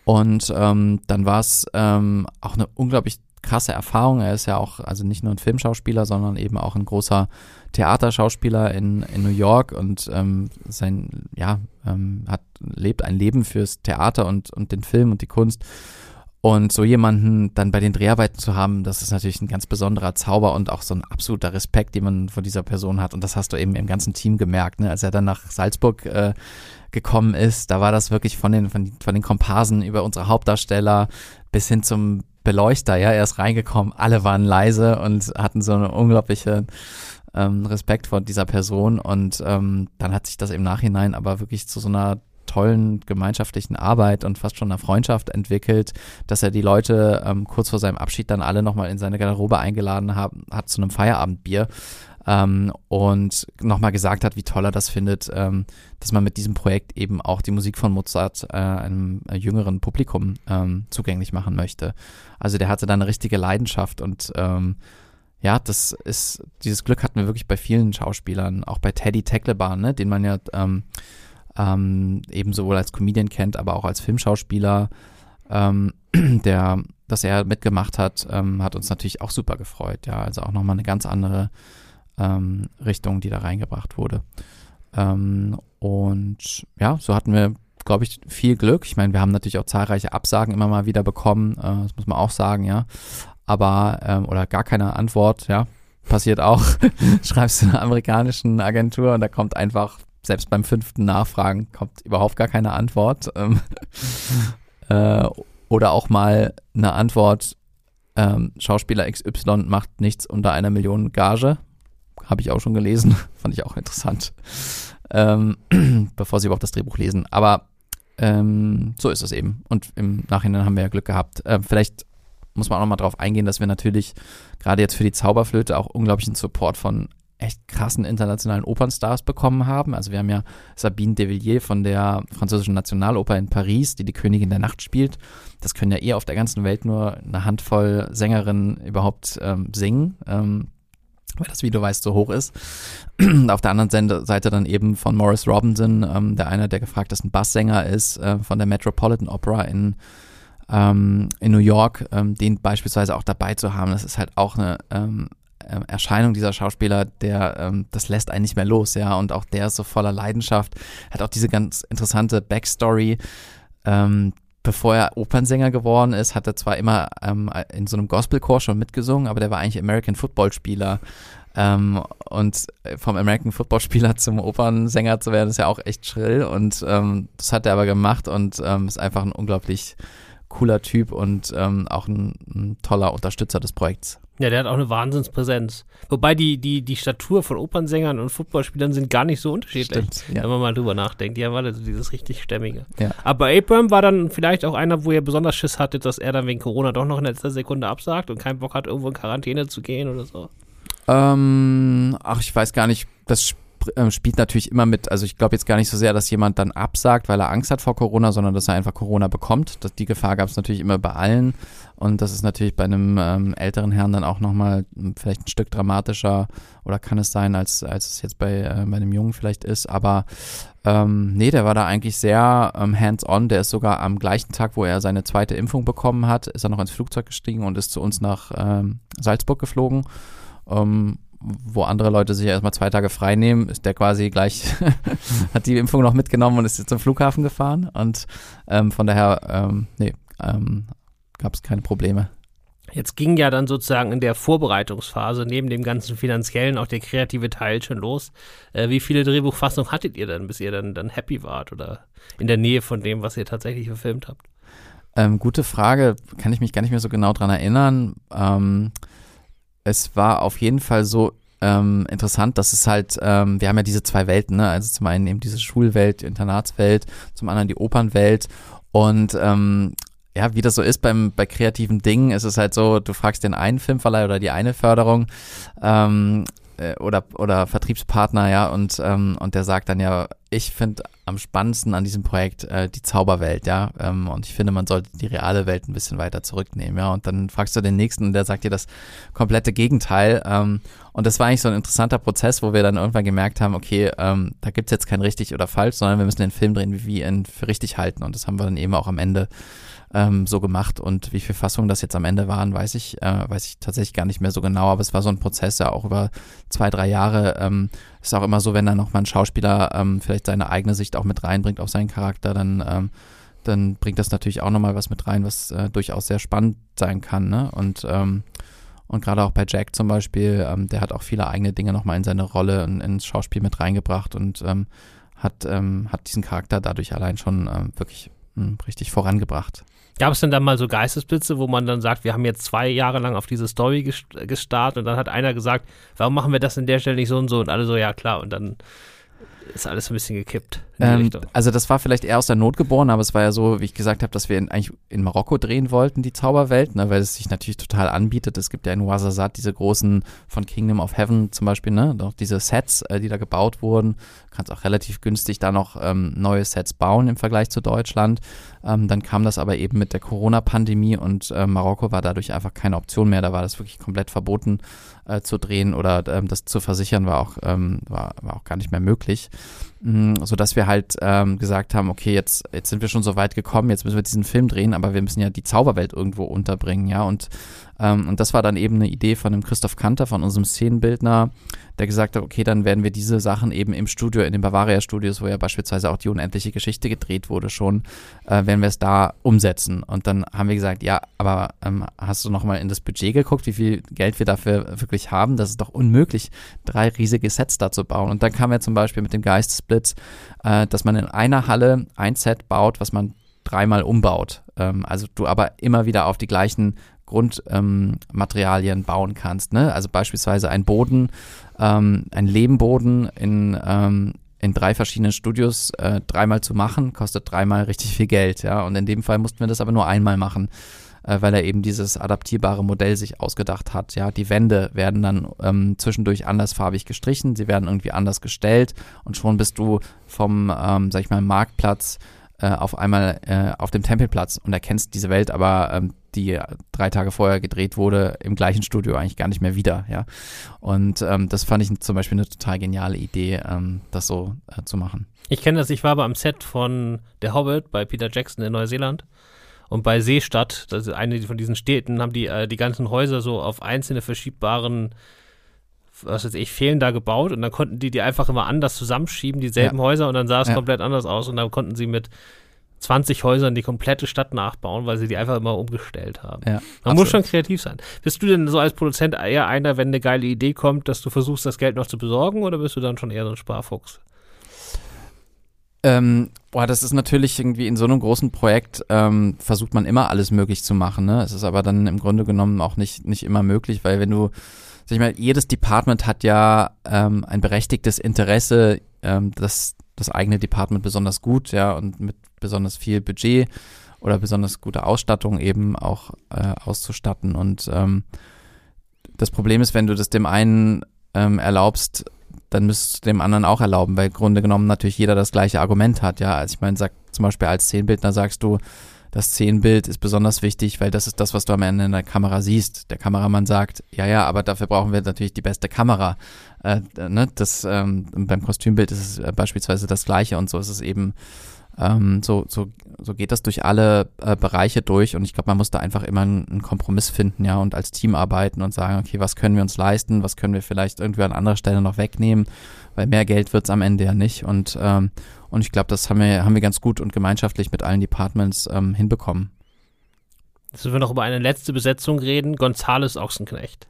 Und ähm, dann war es ähm, auch eine unglaublich krasse Erfahrung. Er ist ja auch, also nicht nur ein Filmschauspieler, sondern eben auch ein großer Theaterschauspieler in, in New York und ähm, sein, ja, ähm, hat, lebt ein Leben fürs Theater und, und den Film und die Kunst. Und so jemanden dann bei den Dreharbeiten zu haben, das ist natürlich ein ganz besonderer Zauber und auch so ein absoluter Respekt, den man von dieser Person hat. Und das hast du eben im ganzen Team gemerkt, ne? als er dann nach Salzburg äh, gekommen ist. Da war das wirklich von den, von, von den Komparsen über unsere Hauptdarsteller bis hin zum Beleuchter, ja, er ist reingekommen, alle waren leise und hatten so eine unglaubliche ähm, Respekt vor dieser Person und ähm, dann hat sich das im Nachhinein aber wirklich zu so einer tollen gemeinschaftlichen Arbeit und fast schon einer Freundschaft entwickelt, dass er die Leute ähm, kurz vor seinem Abschied dann alle nochmal in seine Garderobe eingeladen hat, hat zu einem Feierabendbier ähm, und nochmal gesagt hat, wie toll er das findet, ähm, dass man mit diesem Projekt eben auch die Musik von Mozart äh, einem jüngeren Publikum ähm, zugänglich machen möchte. Also der hatte da eine richtige Leidenschaft und ähm, ja, das ist, dieses Glück hatten wir wirklich bei vielen Schauspielern, auch bei Teddy Teckleban, ne, den man ja ähm, ähm, eben sowohl als Comedian kennt, aber auch als Filmschauspieler, der, dass er mitgemacht hat, hat uns natürlich auch super gefreut. Ja, also auch nochmal eine ganz andere ähm, Richtung, die da reingebracht wurde. Ähm, und ja, so hatten wir, glaube ich, viel Glück. Ich meine, wir haben natürlich auch zahlreiche Absagen immer mal wieder bekommen, äh, das muss man auch sagen, ja aber ähm, oder gar keine Antwort, ja, passiert auch. Schreibst du einer amerikanischen Agentur und da kommt einfach, selbst beim fünften Nachfragen, kommt überhaupt gar keine Antwort. Ähm, äh, Oder auch mal eine Antwort, ähm, Schauspieler XY macht nichts unter einer Million Gage. Habe ich auch schon gelesen, fand ich auch interessant. Ähm, bevor sie überhaupt das Drehbuch lesen. Aber ähm, so ist es eben. Und im Nachhinein haben wir ja Glück gehabt. Ähm, vielleicht muss man auch noch mal drauf eingehen, dass wir natürlich gerade jetzt für die Zauberflöte auch unglaublichen Support von echt krassen internationalen Opernstars bekommen haben. Also wir haben ja Sabine de Villiers von der französischen Nationaloper in Paris, die die Königin der Nacht spielt. Das können ja eher auf der ganzen Welt nur eine Handvoll Sängerinnen überhaupt ähm, singen. Ähm, weil das Video weißt so hoch ist. Auf der anderen Seite dann eben von Morris Robinson, ähm, der einer der gefragtesten Basssänger ist, äh, von der Metropolitan Opera in, ähm, in New York, ähm, den beispielsweise auch dabei zu haben. Das ist halt auch eine ähm, ähm, Erscheinung dieser Schauspieler, der, ähm, das lässt einen nicht mehr los, ja. Und auch der ist so voller Leidenschaft, hat auch diese ganz interessante Backstory. Bevor er Opernsänger geworden ist, hat er zwar immer ähm, in so einem Gospelchor schon mitgesungen, aber der war eigentlich American Football Spieler. Ähm, und vom American Football Spieler zum Opernsänger zu werden, ist ja auch echt schrill. Und ähm, das hat er aber gemacht und ähm, ist einfach ein unglaublich cooler Typ und ähm, auch ein, ein toller Unterstützer des Projekts. Ja, der hat auch eine Wahnsinnspräsenz. Wobei die, die, die Statur von Opernsängern und Footballspielern sind gar nicht so unterschiedlich, Stimmt, ja. wenn man mal drüber nachdenkt. Die haben alle dieses richtig Stämmige. Ja. Aber Abram war dann vielleicht auch einer, wo er besonders Schiss hatte, dass er dann wegen Corona doch noch in letzter Sekunde absagt und keinen Bock hat, irgendwo in Quarantäne zu gehen oder so. Ähm, ach, ich weiß gar nicht. Das äh, spielt natürlich immer mit, also ich glaube jetzt gar nicht so sehr, dass jemand dann absagt, weil er Angst hat vor Corona, sondern dass er einfach Corona bekommt. Das, die Gefahr gab es natürlich immer bei allen. Und das ist natürlich bei einem ähm, älteren Herrn dann auch nochmal hm, vielleicht ein Stück dramatischer oder kann es sein, als, als es jetzt bei, äh, bei einem Jungen vielleicht ist. Aber ähm, nee, der war da eigentlich sehr ähm, hands-on. Der ist sogar am gleichen Tag, wo er seine zweite Impfung bekommen hat, ist er noch ins Flugzeug gestiegen und ist zu uns nach ähm, Salzburg geflogen. Ähm, wo andere Leute sich erstmal zwei Tage frei nehmen, ist der quasi gleich, hat die Impfung noch mitgenommen und ist jetzt zum Flughafen gefahren. Und ähm, von daher, nee, ähm, gab es keine Probleme. Jetzt ging ja dann sozusagen in der Vorbereitungsphase neben dem ganzen finanziellen auch der kreative Teil schon los. Äh, wie viele Drehbuchfassungen hattet ihr dann, bis ihr dann, dann happy wart oder in der Nähe von dem, was ihr tatsächlich verfilmt habt? Ähm, gute Frage, kann ich mich gar nicht mehr so genau dran erinnern. Ähm, es war auf jeden Fall so ähm, interessant, dass es halt, ähm, wir haben ja diese zwei Welten, ne? also zum einen eben diese Schulwelt, die Internatswelt, zum anderen die Opernwelt und ähm, ja, wie das so ist beim, bei kreativen Dingen, ist es halt so, du fragst den einen Filmverleih oder die eine Förderung ähm, äh, oder, oder Vertriebspartner, ja, und, ähm, und der sagt dann ja, ich finde am spannendsten an diesem Projekt äh, die Zauberwelt, ja, ähm, und ich finde, man sollte die reale Welt ein bisschen weiter zurücknehmen, ja, und dann fragst du den nächsten und der sagt dir das komplette Gegenteil, ähm, und das war eigentlich so ein interessanter Prozess, wo wir dann irgendwann gemerkt haben, okay, ähm, da gibt's jetzt kein richtig oder falsch, sondern wir müssen den Film drehen, wie wir ihn für richtig halten, und das haben wir dann eben auch am Ende ähm, so gemacht. Und wie viele Fassungen das jetzt am Ende waren, weiß ich, äh, weiß ich tatsächlich gar nicht mehr so genau. Aber es war so ein Prozess, ja auch über zwei, drei Jahre. Ähm, ist auch immer so, wenn dann nochmal ein Schauspieler ähm, vielleicht seine eigene Sicht auch mit reinbringt auf seinen Charakter, dann ähm, dann bringt das natürlich auch nochmal was mit rein, was äh, durchaus sehr spannend sein kann. Ne? Und, ähm, und gerade auch bei Jack zum Beispiel, ähm, der hat auch viele eigene Dinge nochmal in seine Rolle, in, ins Schauspiel mit reingebracht und ähm, hat, ähm, hat diesen Charakter dadurch allein schon ähm, wirklich mh, hm, richtig vorangebracht. Gab es denn dann mal so Geistesblitze, wo man dann sagt, wir haben jetzt zwei Jahre lang auf diese Story gestartet und dann hat einer gesagt, warum machen wir das an der Stelle nicht so und so? Und alle so, ja klar. Und dann ist alles ein bisschen gekippt. Ähm, also das war vielleicht eher aus der Not geboren, aber es war ja so, wie ich gesagt habe, dass wir in, eigentlich in Marokko drehen wollten, die Zauberwelt, ne, weil es sich natürlich total anbietet. Es gibt ja in Ouarzazate diese großen von Kingdom of Heaven zum Beispiel, ne, noch diese Sets, äh, die da gebaut wurden. Du kannst auch relativ günstig da noch ähm, neue Sets bauen im Vergleich zu Deutschland. Ähm, dann kam das aber eben mit der Corona-Pandemie und äh, Marokko war dadurch einfach keine Option mehr. Da war das wirklich komplett verboten äh, zu drehen oder ähm, das zu versichern war auch, ähm, war, war auch gar nicht mehr möglich. Mhm, sodass wir halt ähm, gesagt haben, okay, jetzt, jetzt sind wir schon so weit gekommen, jetzt müssen wir diesen Film drehen, aber wir müssen ja die Zauberwelt irgendwo unterbringen, ja. Und, ähm, und das war dann eben eine Idee von dem Christoph Kanter, von unserem Szenenbildner, der gesagt hat, okay, dann werden wir diese Sachen eben im Studio, in den Bavaria Studios, wo ja beispielsweise auch die unendliche Geschichte gedreht wurde schon, äh, werden wir es da umsetzen. Und dann haben wir gesagt, ja, aber ähm, hast du nochmal in das Budget geguckt, wie viel Geld wir dafür wirklich haben? Das ist doch unmöglich, drei riesige Sets da zu bauen. Und dann kam ja zum Beispiel mit dem Geistesblitz, äh, dass man in einer Halle ein Set baut, was man dreimal umbaut. Ähm, also du aber immer wieder auf die gleichen Grundmaterialien ähm, bauen kannst. Ne? Also beispielsweise ein Boden, ähm, ein Lehmboden in, ähm, in drei verschiedenen Studios äh, dreimal zu machen, kostet dreimal richtig viel Geld. Ja? Und in dem Fall mussten wir das aber nur einmal machen äh, weil er eben dieses adaptierbare Modell sich ausgedacht hat. Ja, die Wände werden dann ähm, zwischendurch andersfarbig gestrichen, sie werden irgendwie anders gestellt und schon bist du vom, ähm, sag ich mal, Marktplatz äh, auf einmal äh, auf dem Tempelplatz und erkennst diese Welt aber ähm, die drei Tage vorher gedreht wurde, im gleichen Studio eigentlich gar nicht mehr wieder, ja. Und ähm, das fand ich zum Beispiel eine total geniale Idee, ähm, das so äh, zu machen. Ich kenne das, ich war aber am Set von Der Hobbit bei Peter Jackson in Neuseeland und bei Seestadt, das ist eine von diesen Städten, haben die äh, die ganzen Häuser so auf einzelne verschiebbaren, was weiß ich, Fehlen da gebaut und dann konnten die die einfach immer anders zusammenschieben, dieselben ja. Häuser und dann sah es ja. komplett anders aus und dann konnten sie mit 20 Häusern die komplette Stadt nachbauen, weil sie die einfach immer umgestellt haben. Ja, Man absolut. muss schon kreativ sein. Bist du denn so als Produzent eher einer, wenn eine geile Idee kommt, dass du versuchst, das Geld noch zu besorgen oder bist du dann schon eher so ein Sparfuchs? Ähm, boah, das ist natürlich irgendwie in so einem großen Projekt ähm, versucht man immer alles möglich zu machen. Ne? Es ist aber dann im Grunde genommen auch nicht, nicht immer möglich, weil wenn du, sag ich mal, jedes Department hat ja ähm, ein berechtigtes Interesse, ähm, das, das eigene Department besonders gut, ja, und mit besonders viel Budget oder besonders gute Ausstattung eben auch äh, auszustatten. Und ähm, das Problem ist, wenn du das dem einen ähm, erlaubst, dann müsstest du dem anderen auch erlauben, weil im Grunde genommen natürlich jeder das gleiche Argument hat, ja. Also ich meine, sag zum Beispiel als Szenenbildner sagst du, das Szenenbild ist besonders wichtig, weil das ist das, was du am Ende in der Kamera siehst. Der Kameramann sagt, ja, ja, aber dafür brauchen wir natürlich die beste Kamera. Äh, ne? Das ähm, beim Kostümbild ist es äh, beispielsweise das Gleiche und so ist es eben ähm, so, so, so geht das durch alle äh, Bereiche durch und ich glaube, man muss da einfach immer einen, einen, Kompromiss finden, ja, und als Team arbeiten und sagen, okay, was können wir uns leisten, was können wir vielleicht irgendwie an anderer Stelle noch wegnehmen, weil mehr Geld wird's am Ende ja nicht und, ähm, und ich glaube, das haben wir, haben wir ganz gut und gemeinschaftlich mit allen Departments ähm, hinbekommen. Jetzt müssen wir noch über eine letzte Besetzung reden, Gonzales Ochsenknecht.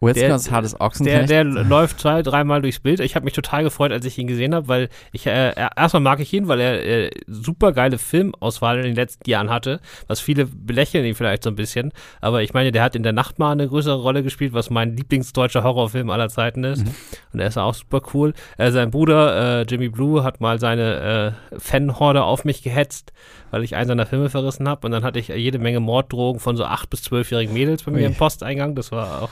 Whiskers hartes Ochsenknecht. Der, der läuft zwei, dreimal durchs Bild. Ich habe mich total gefreut, als ich ihn gesehen habe, weil ich äh, erstmal mag ich ihn, weil er äh, super geile Filmauswahl in den letzten Jahren hatte. Was viele belächeln ihn vielleicht so ein bisschen. Aber ich meine, der hat in der Nacht mal eine größere Rolle gespielt, was mein Lieblingsdeutscher Horrorfilm aller Zeiten ist. Mhm. Und er ist auch super cool. Äh, sein Bruder äh, Jimmy Blue hat mal seine äh, Fanhorde auf mich gehetzt, weil ich einen seiner Filme verrissen habe. Und dann hatte ich jede Menge Morddrogen von so acht bis zwölfjährigen Mädels bei mir Ui. im Posteingang. Das war auch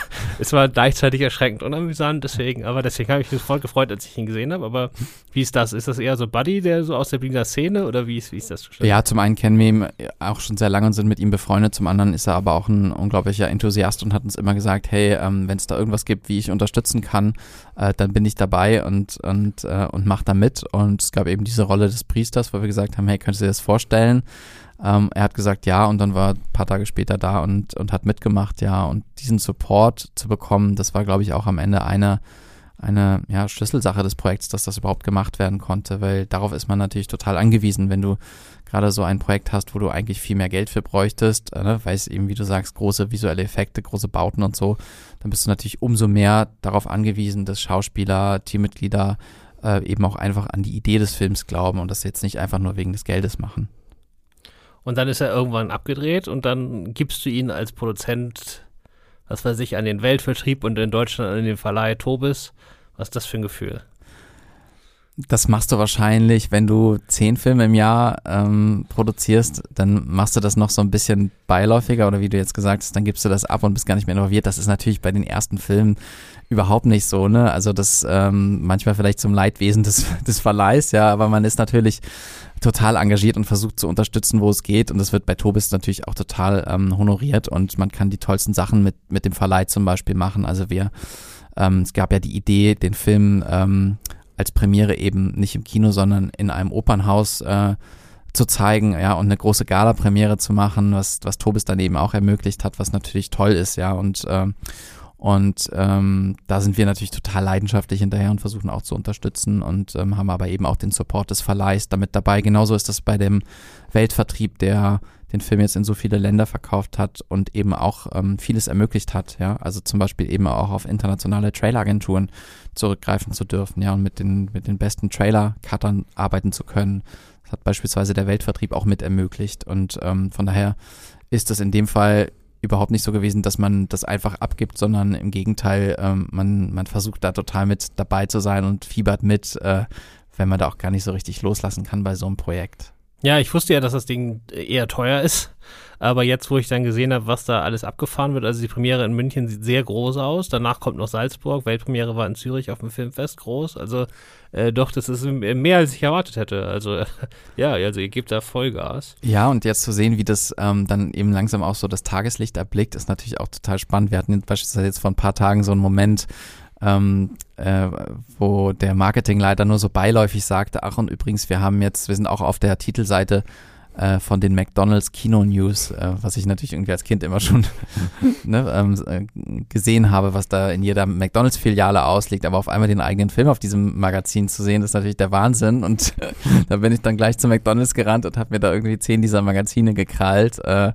es war gleichzeitig erschreckend und amüsant, deswegen, aber deswegen habe ich mich voll gefreut, als ich ihn gesehen habe. Aber wie ist das? Ist das eher so Buddy, der so aus der Berliner Szene oder wie ist, wie ist das? Ja, zum einen kennen wir ihn auch schon sehr lange und sind mit ihm befreundet, zum anderen ist er aber auch ein unglaublicher Enthusiast und hat uns immer gesagt, hey, ähm, wenn es da irgendwas gibt, wie ich unterstützen kann, äh, dann bin ich dabei und, und, äh, und mach da mit. Und es gab eben diese Rolle des Priesters, wo wir gesagt haben, hey, könntest du dir das vorstellen? Ähm, er hat gesagt ja und dann war ein paar Tage später da und, und hat mitgemacht, ja. Und diesen Support zu bekommen, das war, glaube ich, auch am Ende eine, eine ja, Schlüsselsache des Projekts, dass das überhaupt gemacht werden konnte, weil darauf ist man natürlich total angewiesen, wenn du gerade so ein Projekt hast, wo du eigentlich viel mehr Geld für bräuchtest, äh, ne, weil es eben, wie du sagst, große visuelle Effekte, große Bauten und so, dann bist du natürlich umso mehr darauf angewiesen, dass Schauspieler, Teammitglieder äh, eben auch einfach an die Idee des Films glauben und das jetzt nicht einfach nur wegen des Geldes machen. Und dann ist er irgendwann abgedreht und dann gibst du ihn als Produzent, was weiß ich, an den Weltvertrieb und in Deutschland an den Verleih Tobis. Was ist das für ein Gefühl? Das machst du wahrscheinlich, wenn du zehn Filme im Jahr ähm, produzierst, dann machst du das noch so ein bisschen beiläufiger oder wie du jetzt gesagt hast, dann gibst du das ab und bist gar nicht mehr involviert. Das ist natürlich bei den ersten Filmen überhaupt nicht so, ne? Also das ähm, manchmal vielleicht zum Leidwesen des, des Verleihs, ja, aber man ist natürlich total engagiert und versucht zu unterstützen, wo es geht. Und das wird bei Tobis natürlich auch total ähm, honoriert und man kann die tollsten Sachen mit, mit dem Verleih zum Beispiel machen. Also wir, ähm, es gab ja die Idee, den Film ähm, als Premiere eben nicht im Kino, sondern in einem Opernhaus äh, zu zeigen, ja, und eine große Gala-Premiere zu machen, was, was Tobis dann eben auch ermöglicht hat, was natürlich toll ist, ja, und ähm, und ähm, da sind wir natürlich total leidenschaftlich hinterher und versuchen auch zu unterstützen und ähm, haben aber eben auch den Support des Verleihs damit dabei. Genauso ist das bei dem Weltvertrieb, der den Film jetzt in so viele Länder verkauft hat und eben auch ähm, vieles ermöglicht hat. Ja, also zum Beispiel eben auch auf internationale Traileragenturen zurückgreifen zu dürfen, ja, und mit den mit den besten Trailer-Cuttern arbeiten zu können. Das hat beispielsweise der Weltvertrieb auch mit ermöglicht. Und ähm, von daher ist das in dem Fall überhaupt nicht so gewesen, dass man das einfach abgibt, sondern im Gegenteil, ähm, man, man versucht da total mit dabei zu sein und fiebert mit, äh, wenn man da auch gar nicht so richtig loslassen kann bei so einem Projekt. Ja, ich wusste ja, dass das Ding eher teuer ist. Aber jetzt, wo ich dann gesehen habe, was da alles abgefahren wird, also die Premiere in München sieht sehr groß aus. Danach kommt noch Salzburg. Weltpremiere war in Zürich auf dem Filmfest groß. Also äh, doch, das ist mehr, als ich erwartet hätte. Also äh, ja, also ihr gebt da Vollgas. Ja, und jetzt zu sehen, wie das ähm, dann eben langsam auch so das Tageslicht erblickt, ist natürlich auch total spannend. Wir hatten beispielsweise jetzt vor ein paar Tagen so einen Moment, ähm, äh, wo der Marketingleiter nur so beiläufig sagte, ach und übrigens, wir haben jetzt, wir sind auch auf der Titelseite äh, von den McDonald's Kino News, äh, was ich natürlich irgendwie als Kind immer schon ne, ähm, äh, gesehen habe, was da in jeder McDonald's-Filiale ausliegt, aber auf einmal den eigenen Film auf diesem Magazin zu sehen, ist natürlich der Wahnsinn. Und da bin ich dann gleich zu McDonald's gerannt und habe mir da irgendwie zehn dieser Magazine gekrallt. Äh,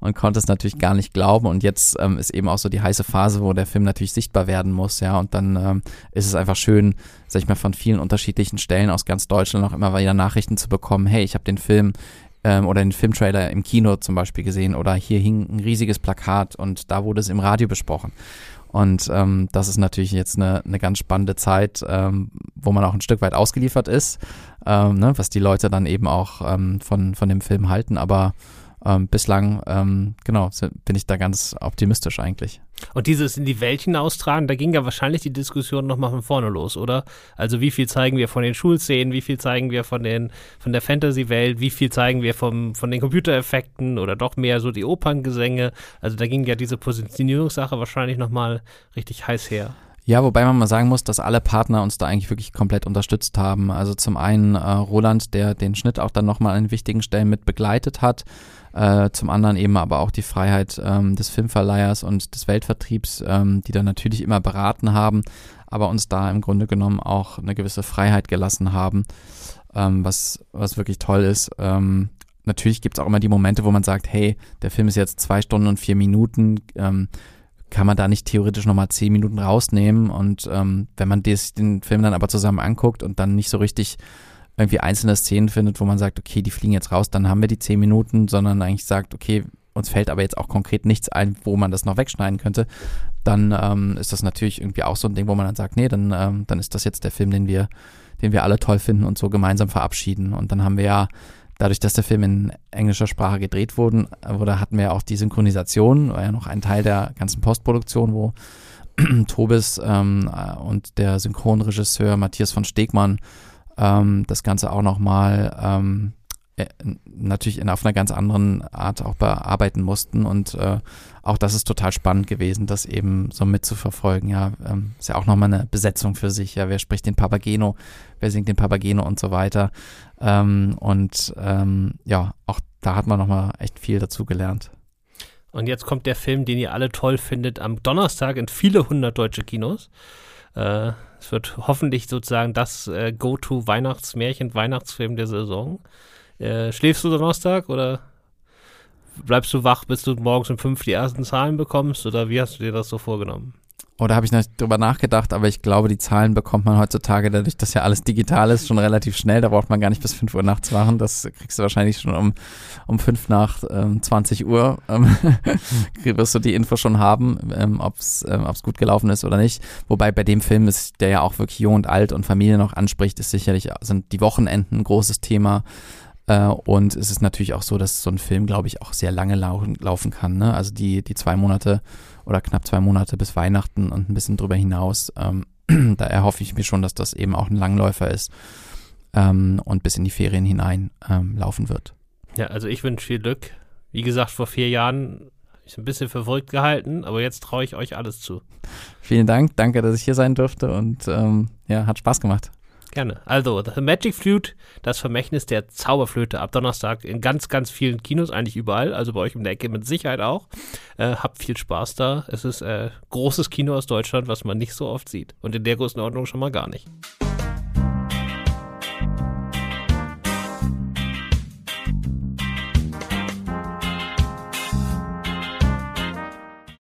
und konnte es natürlich gar nicht glauben. Und jetzt ähm, ist eben auch so die heiße Phase, wo der Film natürlich sichtbar werden muss, ja. Und dann ähm, ist es einfach schön, sag ich mal, von vielen unterschiedlichen Stellen aus ganz Deutschland auch immer wieder Nachrichten zu bekommen, hey, ich habe den Film ähm, oder den Filmtrailer im Kino zum Beispiel gesehen oder hier hing ein riesiges Plakat und da wurde es im Radio besprochen. Und ähm, das ist natürlich jetzt eine, eine ganz spannende Zeit, ähm, wo man auch ein Stück weit ausgeliefert ist, ähm, ne, was die Leute dann eben auch ähm, von, von dem Film halten. Aber ähm, bislang, ähm, genau, bin ich da ganz optimistisch eigentlich. Und dieses in die Welt hinaustragen, da ging ja wahrscheinlich die Diskussion nochmal von vorne los, oder? Also wie viel zeigen wir von den Schulszenen, wie viel zeigen wir von den von der Fantasy-Welt, wie viel zeigen wir vom, von den Computereffekten oder doch mehr so die Operngesänge. Also da ging ja diese Positionierungssache wahrscheinlich nochmal richtig heiß her. Ja, wobei man mal sagen muss, dass alle Partner uns da eigentlich wirklich komplett unterstützt haben. Also zum einen äh, Roland, der den Schnitt auch dann nochmal an wichtigen Stellen mit begleitet hat. Äh, zum anderen eben aber auch die Freiheit ähm, des Filmverleihers und des Weltvertriebs, ähm, die dann natürlich immer beraten haben, aber uns da im Grunde genommen auch eine gewisse Freiheit gelassen haben, ähm, was, was wirklich toll ist. Ähm, natürlich gibt es auch immer die Momente, wo man sagt, hey, der Film ist jetzt zwei Stunden und vier Minuten, ähm, kann man da nicht theoretisch nochmal zehn Minuten rausnehmen und ähm, wenn man des, den Film dann aber zusammen anguckt und dann nicht so richtig irgendwie einzelne Szenen findet, wo man sagt, okay, die fliegen jetzt raus, dann haben wir die zehn Minuten, sondern eigentlich sagt, okay, uns fällt aber jetzt auch konkret nichts ein, wo man das noch wegschneiden könnte, dann ähm, ist das natürlich irgendwie auch so ein Ding, wo man dann sagt, nee, dann, ähm, dann ist das jetzt der Film, den wir, den wir alle toll finden und so gemeinsam verabschieden. Und dann haben wir ja, dadurch, dass der Film in englischer Sprache gedreht wurde, wurde hatten wir ja auch die Synchronisation, war ja noch ein Teil der ganzen Postproduktion, wo Tobis ähm, und der Synchronregisseur Matthias von Stegmann ähm, das Ganze auch nochmal ähm, äh, natürlich in, auf einer ganz anderen Art auch bearbeiten mussten. Und äh, auch das ist total spannend gewesen, das eben so mitzuverfolgen. Ja, ähm, ist ja auch nochmal eine Besetzung für sich. Ja, wer spricht den Papageno, wer singt den Papageno und so weiter. Ähm, und ähm, ja, auch da hat man nochmal echt viel dazu gelernt. Und jetzt kommt der Film, den ihr alle toll findet, am Donnerstag in viele hundert deutsche Kinos. Äh, es wird hoffentlich sozusagen das äh, Go-To-Weihnachtsmärchen, Weihnachtsfilm der Saison. Äh, schläfst du Donnerstag oder bleibst du wach, bis du morgens um fünf die ersten Zahlen bekommst? Oder wie hast du dir das so vorgenommen? Oder habe ich nicht drüber nachgedacht, aber ich glaube, die Zahlen bekommt man heutzutage, dadurch, dass ja alles digital ist, schon relativ schnell. Da braucht man gar nicht bis 5 Uhr nachts machen. Das kriegst du wahrscheinlich schon um, um 5 nach ähm, 20 Uhr. Ähm, wirst du die Info schon haben, ähm, ob es ähm, ob's gut gelaufen ist oder nicht. Wobei bei dem Film ist, der ja auch wirklich jung und alt und Familie noch anspricht, ist sicherlich, sind die Wochenenden ein großes Thema. Äh, und es ist natürlich auch so, dass so ein Film, glaube ich, auch sehr lange laufen, laufen kann. Ne? Also die, die zwei Monate oder knapp zwei Monate bis Weihnachten und ein bisschen drüber hinaus. Ähm, da erhoffe ich mir schon, dass das eben auch ein Langläufer ist ähm, und bis in die Ferien hinein ähm, laufen wird. Ja, also ich wünsche viel Glück. Wie gesagt, vor vier Jahren ich ein bisschen verfolgt gehalten, aber jetzt traue ich euch alles zu. Vielen Dank, danke, dass ich hier sein durfte und ähm, ja, hat Spaß gemacht. Gerne. Also, The Magic Flute, das Vermächtnis der Zauberflöte, ab Donnerstag in ganz, ganz vielen Kinos, eigentlich überall, also bei euch um der Ecke mit Sicherheit auch. Äh, habt viel Spaß da. Es ist äh, großes Kino aus Deutschland, was man nicht so oft sieht. Und in der Größenordnung schon mal gar nicht.